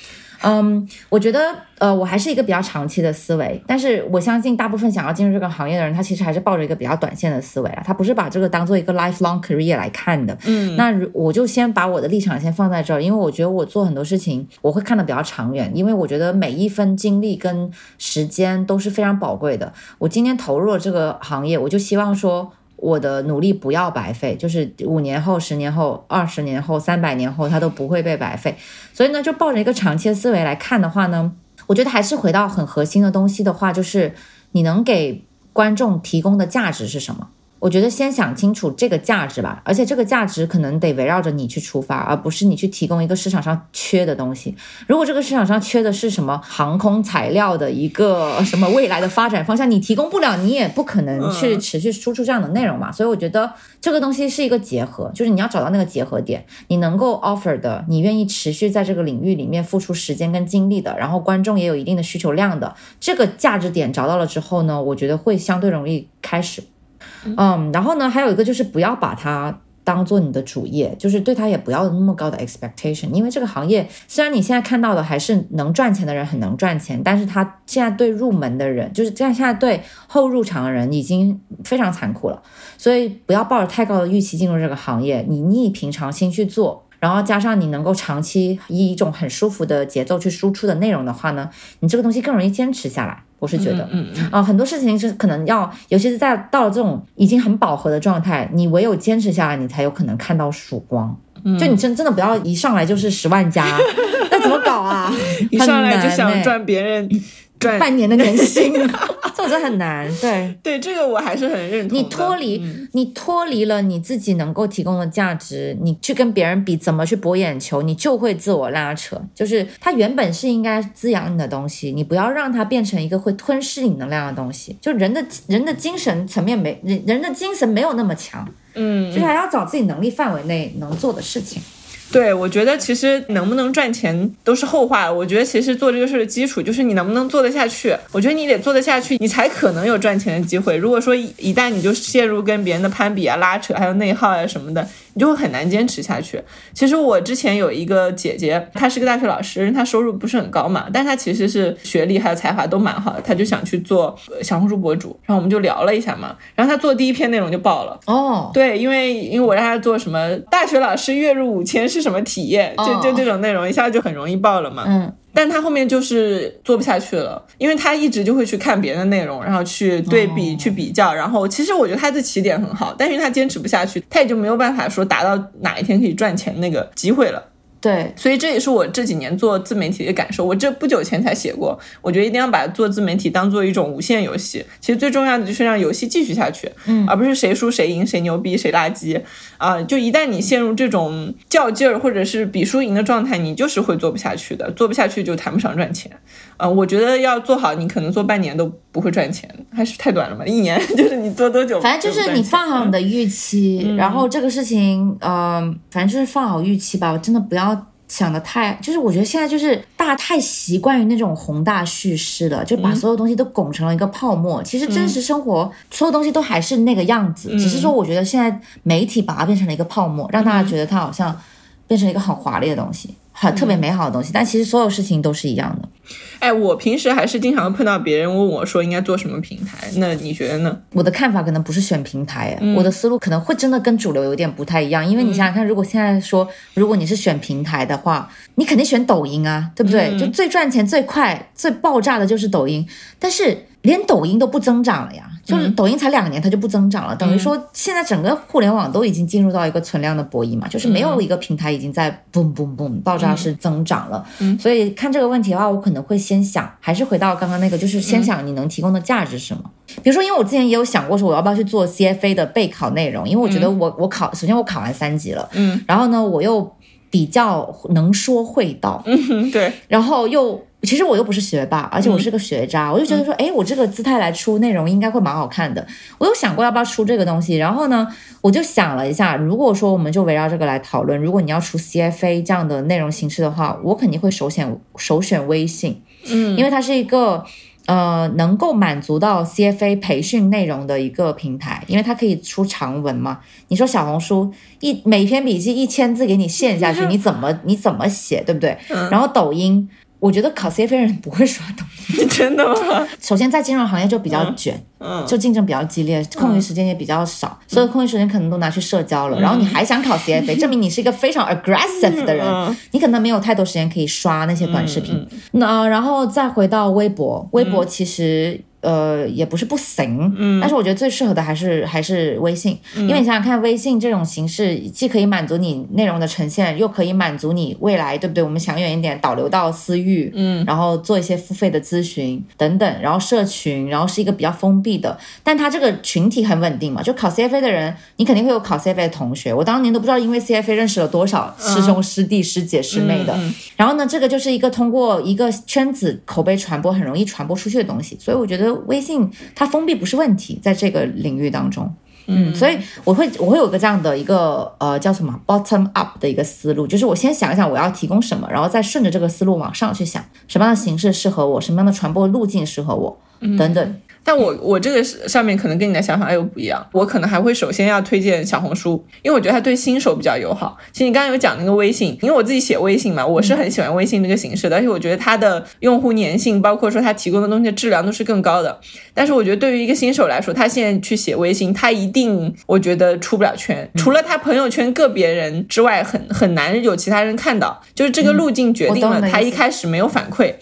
Speaker 2: 我觉得呃，我还是一个比较长期的思维，但是我相信大部分想要进入这个行业的人，他其实还是抱着一个比较短线的思维啊，他不是把这个当做一个 lifelong career 来看的。
Speaker 1: 嗯，
Speaker 2: 那如我就先把我的立场先放在这儿，因为我觉得我做很多事情我会看得比较长远，因为我觉得每一分精力跟时间都是非常宝贵的。我今天投入了这个行业，我就希望说。我的努力不要白费，就是五年后、十年后、二十年后、三百年后，它都不会被白费。所以呢，就抱着一个长期思维来看的话呢，我觉得还是回到很核心的东西的话，就是你能给观众提供的价值是什么？我觉得先想清楚这个价值吧，而且这个价值可能得围绕着你去出发，而不是你去提供一个市场上缺的东西。如果这个市场上缺的是什么航空材料的一个 什么未来的发展方向，你提供不了，你也不可能去持续输出这样的内容嘛。所以我觉得这个东西是一个结合，就是你要找到那个结合点，你能够 offer 的，你愿意持续在这个领域里面付出时间跟精力的，然后观众也有一定的需求量的，这个价值点找到了之后呢，我觉得会相对容易开始。嗯，然后呢，还有一个就是不要把它当做你的主业，就是对他也不要那么高的 expectation，因为这个行业虽然你现在看到的还是能赚钱的人很能赚钱，但是他现在对入门的人，就是这样现在对后入场的人已经非常残酷了，所以不要抱着太高的预期进入这个行业，你逆平常心去做。然后加上你能够长期以一种很舒服的节奏去输出的内容的话呢，你这个东西更容易坚持下来。我是觉得，
Speaker 1: 嗯嗯
Speaker 2: 啊，很多事情是可能要，尤其是在到了这种已经很饱和的状态，你唯有坚持下来，你才有可能看到曙光。就你真真的不要一上来就是十万加，那怎么搞啊？
Speaker 1: 一上来就想赚别人赚
Speaker 2: 半年的年薪，这真的很难。对。
Speaker 1: 对这个我还是很认同。
Speaker 2: 你脱离、
Speaker 1: 嗯
Speaker 2: 你脱离了你自己能够提供的价值，你去跟别人比，怎么去博眼球，你就会自我拉扯。就是它原本是应该滋养你的东西，你不要让它变成一个会吞噬你能量的东西。就人的人的精神层面没人人的精神没有那么强，
Speaker 1: 嗯，
Speaker 2: 就是还要找自己能力范围内能做的事情。
Speaker 1: 对，我觉得其实能不能赚钱都是后话了。我觉得其实做这个事的基础就是你能不能做得下去。我觉得你得做得下去，你才可能有赚钱的机会。如果说一一旦你就陷入跟别人的攀比啊、拉扯，还有内耗啊什么的，你就会很难坚持下去。其实我之前有一个姐姐，她是个大学老师，她收入不是很高嘛，但她其实是学历还有才华都蛮好的，她就想去做呃小红书博主。然后我们就聊了一下嘛，然后她做第一篇内容就爆了。
Speaker 2: 哦，
Speaker 1: 对，因为因为我让她做什么大学老师月入五千是什么体验，就就这种内容一下就很容易爆了嘛。
Speaker 2: 嗯，
Speaker 1: 但他后面就是做不下去了，因为他一直就会去看别人的内容，然后去对比、去比较，然后其实我觉得他的起点很好，但是他坚持不下去，他也就没有办法说达到哪一天可以赚钱那个机会了。
Speaker 2: 对，
Speaker 1: 所以这也是我这几年做自媒体的感受。我这不久前才写过，我觉得一定要把做自媒体当做一种无限游戏。其实最重要的就是让游戏继续下去，
Speaker 2: 嗯
Speaker 1: 而不是谁输谁赢，谁牛逼谁垃圾啊、就一旦你陷入这种较劲儿或者是比输赢的状态，你就是会做不下去的。做不下去就谈不上赚钱。啊、我觉得要做好，你可能做半年都不会赚钱，还是太短了嘛？一年就是你做多久？
Speaker 2: 反正就是你放好你的预期，然后这个事情，嗯、反正就是放好预期吧。我真的不要想的太，就是我觉得现在就是大家太习惯于那种宏大叙事了，就把所有东西都拱成了一个泡沫。其实真实生活、所有东西都还是那个样子，只是说我觉得现在媒体把它变成了一个泡沫，让大家觉得它好像变成一个很华丽的东西。很特别美好的东西，但其实所有事情都是一样的。
Speaker 1: 哎，我平时还是经常碰到别人问我说应该做什么平台，那你觉得呢？
Speaker 2: 我的看法可能不是选平台，我的思路可能会真的跟主流有点不太一样。因为你想想看，如果现在说，如果你是选平台的话，你肯定选抖音啊，对不对？就最赚钱、最快、最爆炸的就是抖音，但是连抖音都不增长了呀，就是抖音才两年它就不增长了，等于说现在整个互联网都已经进入到一个存量的博弈嘛，就是没有一个平台已经在 boom boom boom 爆炸式增长了。所以看这个问题的话，我可能会先想，还是回到刚刚那个，就是先想你能提供的价值是什么。比如说，因为我之前也有想过说，我要不要去做 CFA 的备考内容，因为我觉得我、我考，首先我考完三级了，
Speaker 1: 嗯，
Speaker 2: 然后呢，我又比较能说会道，
Speaker 1: 嗯，对，
Speaker 2: 然后又其实我又不是学霸，而且我是个学渣，我就觉得说，哎，我这个姿态来出内容应该会蛮好看的。我有想过要不要出这个东西，然后呢，我就想了一下，如果说我们就围绕这个来讨论，如果你要出 CFA 这样的内容形式的话，我肯定会首选首选微信，
Speaker 1: 嗯，
Speaker 2: 因为它是一个。呃，能够满足到 CFA 培训内容的一个平台，因为它可以出长文嘛。你说小红书一每篇笔记一千字给你限下去，你怎么你怎么写，对不对？然后抖音，我觉得考 CFA 人不会刷抖音。
Speaker 1: 真的吗？
Speaker 2: 首先在金融行业就比较卷，
Speaker 1: 嗯，
Speaker 2: 就竞争比较激烈，空余时间也比较少，所有空余时间可能都拿去社交了。然后你还想考 CFA，证明你是一个非常 aggressive 的人，
Speaker 1: 嗯
Speaker 2: 你可能没有太多时间可以刷那些短视频。那然后再回到微博，微博其实。呃，也不是不行，嗯，但是我觉得最适合的还是还是微信，因为你想想看，微信这种形式既可以满足你内容的呈现，又可以满足你未来，对不对？我们想远一点，导流到私域，嗯，然后做一些付费的咨询等等，然后社群，然后是一个比较封闭的，但它这个群体很稳定嘛，就考 CFA 的人，你肯定会有考 CFA 的同学，我当年都不知道因为 CFA 认识了多少师兄师弟师姐师妹的，然后呢，这个就是一个通过一个圈子口碑传播很容易传播出去的东西，所以我觉得微信它封闭不是问题，在这个领域当中。嗯，所以我会我会有个这样的一个呃叫什么 bottom up 的一个思路，就是我先想一想我要提供什么，然后再顺着这个思路往上去想什么样的形式适合我，什么样的传播路径适合我，等等。
Speaker 1: 但我我这个上面可能跟你的想法又不一样，我可能还会首先要推荐小红书，因为我觉得它对新手比较友好。其实你刚刚有讲那个微信，因为我自己写微信嘛，我是很喜欢微信这个形式的，而且我觉得它的用户粘性，包括说它提供的东西的质量都是更高的。但是我觉得对于一个新手来说，他现在去写微信，他一定我觉得出不了圈，除了他朋友圈个别人之外，很很难有其他人看到，就是这个路径决定了他一开始没有反馈。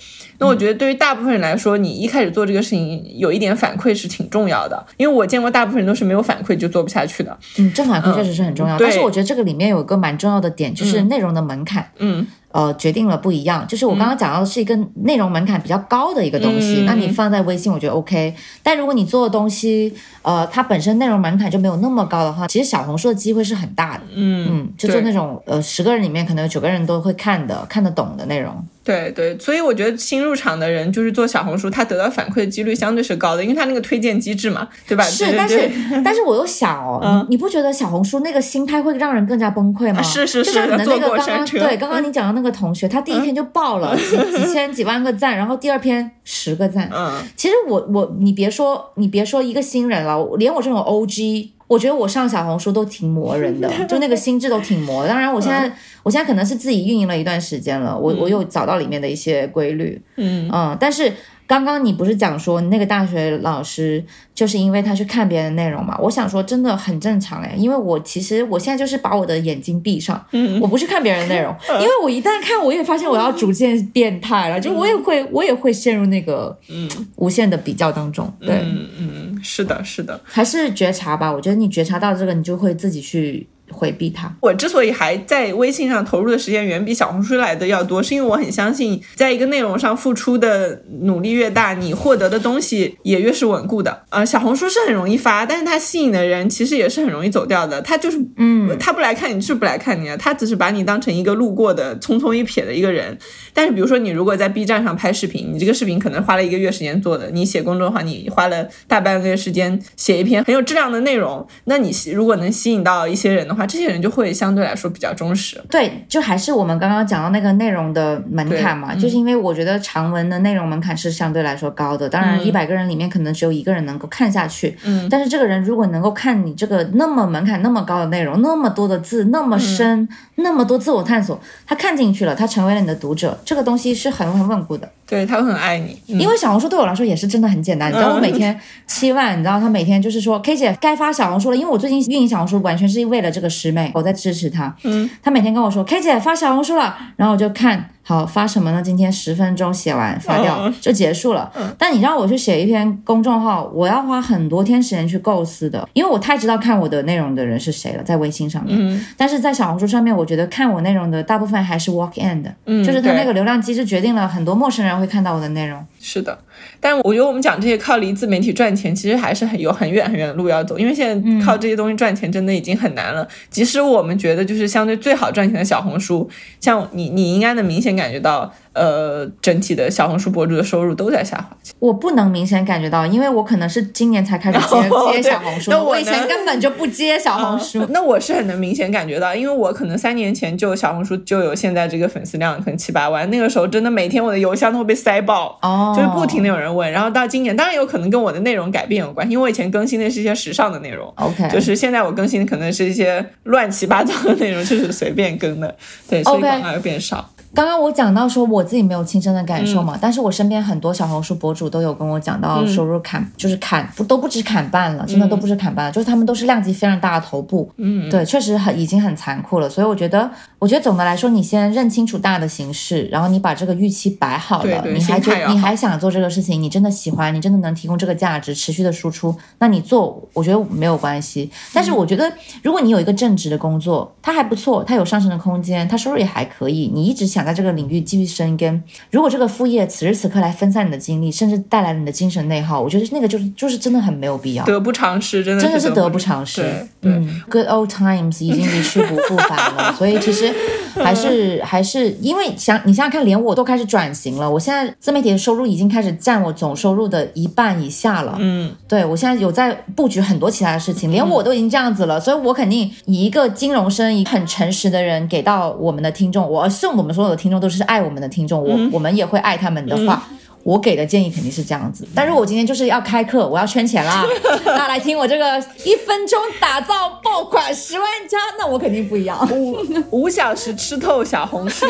Speaker 1: 那我觉得对于大部分人来说，你一开始做这个事情有一点反馈是挺重要的，因为我见过大部分人都是没有反馈就做不下去的。
Speaker 2: 嗯，正反馈确实是很重要，但是我觉得这个里面有一个蛮重要的点，就是内容的门槛。
Speaker 1: 嗯。
Speaker 2: 呃，决定了不一样，就是我刚刚讲到的是一个内容门槛比较高的一个东西，那你放在微信，我觉得 OK。但如果你做的东西，呃，它本身内容门槛就没有那么高的话，其实小红书的机会是很大的。
Speaker 1: 嗯
Speaker 2: 嗯，就做那种呃十个人里面可能有九个人都会看的、看得懂的内容。
Speaker 1: 对对，所以我觉得新入场的人就是做小红书，他得到反馈的几率相对是高的，因为他那个推荐机制嘛，对吧？
Speaker 2: 是，但是 但是我又想哦，你不觉得小红书那个心态会让人更加崩溃吗？
Speaker 1: 是是是，
Speaker 2: 就像你的那个刚刚对刚刚你讲的那个同学，他第一天就爆了几 几千几万个赞，然后第二篇十个赞。
Speaker 1: 嗯，
Speaker 2: 其实我我你别说你别说一个新人了，连我这种 OG。我觉得我上小红书都挺磨人的，就那个心智都挺磨。当然，我现在我现在可能是自己运营了一段时间了，我我有找到里面的一些规律，
Speaker 1: 嗯
Speaker 2: 嗯，但是。刚刚你不是讲说那个大学老师就是因为他去看别人的内容嘛？我想说真的很正常哎，因为我其实我现在就是把我的眼睛闭上，我不去看别人的内容，因为我一旦看，我也发现我要逐渐变态了，就我也会我也会陷入那个嗯无限的比较当中。对，
Speaker 1: 嗯嗯，是的，是的，
Speaker 2: 还是觉察吧。我觉得你觉察到这个，你就会自己去。回避它。
Speaker 1: 我之所以还在微信上投入的时间远比小红书来的要多，是因为我很相信，在一个内容上付出的努力越大，你获得的东西也越是稳固的。呃，小红书是很容易发，但是它吸引的人其实也是很容易走掉的。他就是，
Speaker 2: 嗯，
Speaker 1: 他不来看你，是不来看你啊，他只是把你当成一个路过的、匆匆一瞥的一个人。但是，比如说你如果在 B 站上拍视频，你这个视频可能花了一个月时间做的，你写公众号，你花了大半个月时间写一篇很有质量的内容，那你如果能吸引到一些人的话，这些人就会。相对来说比较忠实，
Speaker 2: 对，就还是我们刚刚讲到那个内容的门槛嘛，就是因为我觉得长文的内容门槛是相对来说高的，当然一百个人里面可能只有一个人能够看下去，
Speaker 1: 嗯，
Speaker 2: 但是这个人如果能够看你这个那么门槛那么高的内容，那么多的字，那么深，那么多自我探索，他看进去了，他成为了你的读者，这个东西是很很稳固的。
Speaker 1: 对他会很爱你，
Speaker 2: 因为小红书对我来说也是真的很简单。你知道我每天七万，你知道他每天就是说，K 姐该发小红书了，因为我最近运营小红书完全是为了这个师妹，我在支持她。
Speaker 1: 嗯，
Speaker 2: 他每天跟我说，K 姐发小红书了，然后我就看。好发什么呢？今天十分钟写完发掉就结束了。但你让我去写一篇公众号，我要花很多天时间去构思的，因为我太知道看我的内容的人是谁了，在微信上面。但是在小红书上面，我觉得看我内容的大部分还是 walk in 的，就是他那个流量机制决定了很多陌生人会看到我的内容。
Speaker 1: 是的。但我觉得我们讲这些靠离自媒体赚钱，其实还是很有很远很远的路要走，因为现在靠这些东西赚钱真的已经很难了。即使我们觉得就是相对最好赚钱的小红书，像你，你应该能明显感觉到。呃，整体的小红书博主的收入都在下滑。
Speaker 2: 我不能明显感觉到，因为我可能是今年才开始接 接小红书，那我以前根本就不接小红书。
Speaker 1: 那我是很能明显感觉到，因为我可能三年前就小红书就有现在这个粉丝量，可能七八万。那个时候真的每天我的邮箱都会被塞爆，
Speaker 2: 哦，
Speaker 1: 就是不停的有人问。然后到今年，当然有可能跟我的内容改变有关，因为我以前更新的是一些时尚的内容
Speaker 2: ，OK，
Speaker 1: 就是现在我更新的可能是一些乱七八糟的内容，就是随便更的，对，所以广告又变少。
Speaker 2: 刚刚我讲到说我自己没有亲身的感受嘛，但是我身边很多小红书博主都有跟我讲到收入砍，就是砍不都不止砍半了，真的都不止砍半了，就是他们都是量级非常大的头部，嗯，对，确实很已经很残酷了。所以我觉得，我觉得总的来说，你先认清楚大的形势，然后你把这个预期摆好了，你还觉你还想做这个事情，你真的喜欢，你真的能提供这个价值，持续的输出，那你做，我觉得没有关系。但是我觉得，如果你有一个正职的工作，它还不错，它有上升的空间，它收入也还可以，你一直想。在这个领域继续深耕。如果这个副业此时此刻来分散你的精力，甚至带来你的精神内耗，我觉得那个就是就是真的很没有必要，
Speaker 1: 得不偿失，真的
Speaker 2: 真的是
Speaker 1: 得
Speaker 2: 不偿失。
Speaker 1: 嗯
Speaker 2: ，Good old times 已经一去不复返了，所以其实 还是 还是因为想你想想看，连我都开始转型了，我现在自媒体的收入已经开始占我总收入的一半以下了。
Speaker 1: 嗯，
Speaker 2: 对我现在有在布局很多其他的事情，连我都已经这样子了，所以我肯定以一个金融生、意很诚实的人给到我们的听众，我送我们所有的听众都是爱我们的听众，我我们也会爱他们的话。我给的建议肯定是这样子，但如果我今天就是要开课，我要圈钱啦，大家来听我这个一分钟打造爆款十万加，那我肯定不一样。
Speaker 1: 五五小时吃透小红书，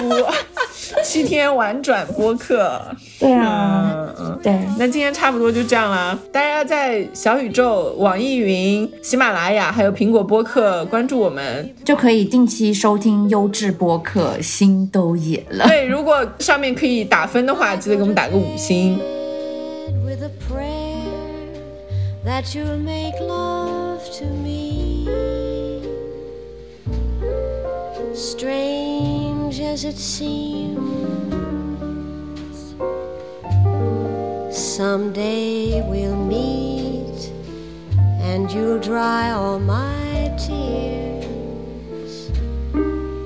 Speaker 1: 七天玩转播客。
Speaker 2: 对啊，嗯，对。
Speaker 1: 那今天差不多就这样了，大家在小宇宙、网易云、喜马拉雅还有苹果播客关注我们，
Speaker 2: 就可以定期收听优质播客。心都野了。
Speaker 1: 对，如果上面可以打分的话，记得给我们打个五。星。With a prayer that you'll make love to me. Strange as it seems, someday we'll meet and you'll dry all my tears.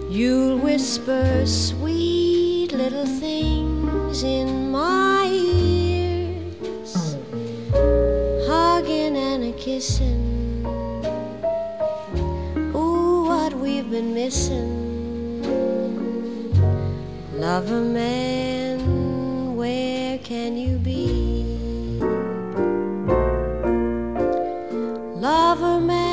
Speaker 1: You'll whisper sweet little things in my ears, hugging and a kissing. Ooh, what we've been missing. Lover man, where can you be? government.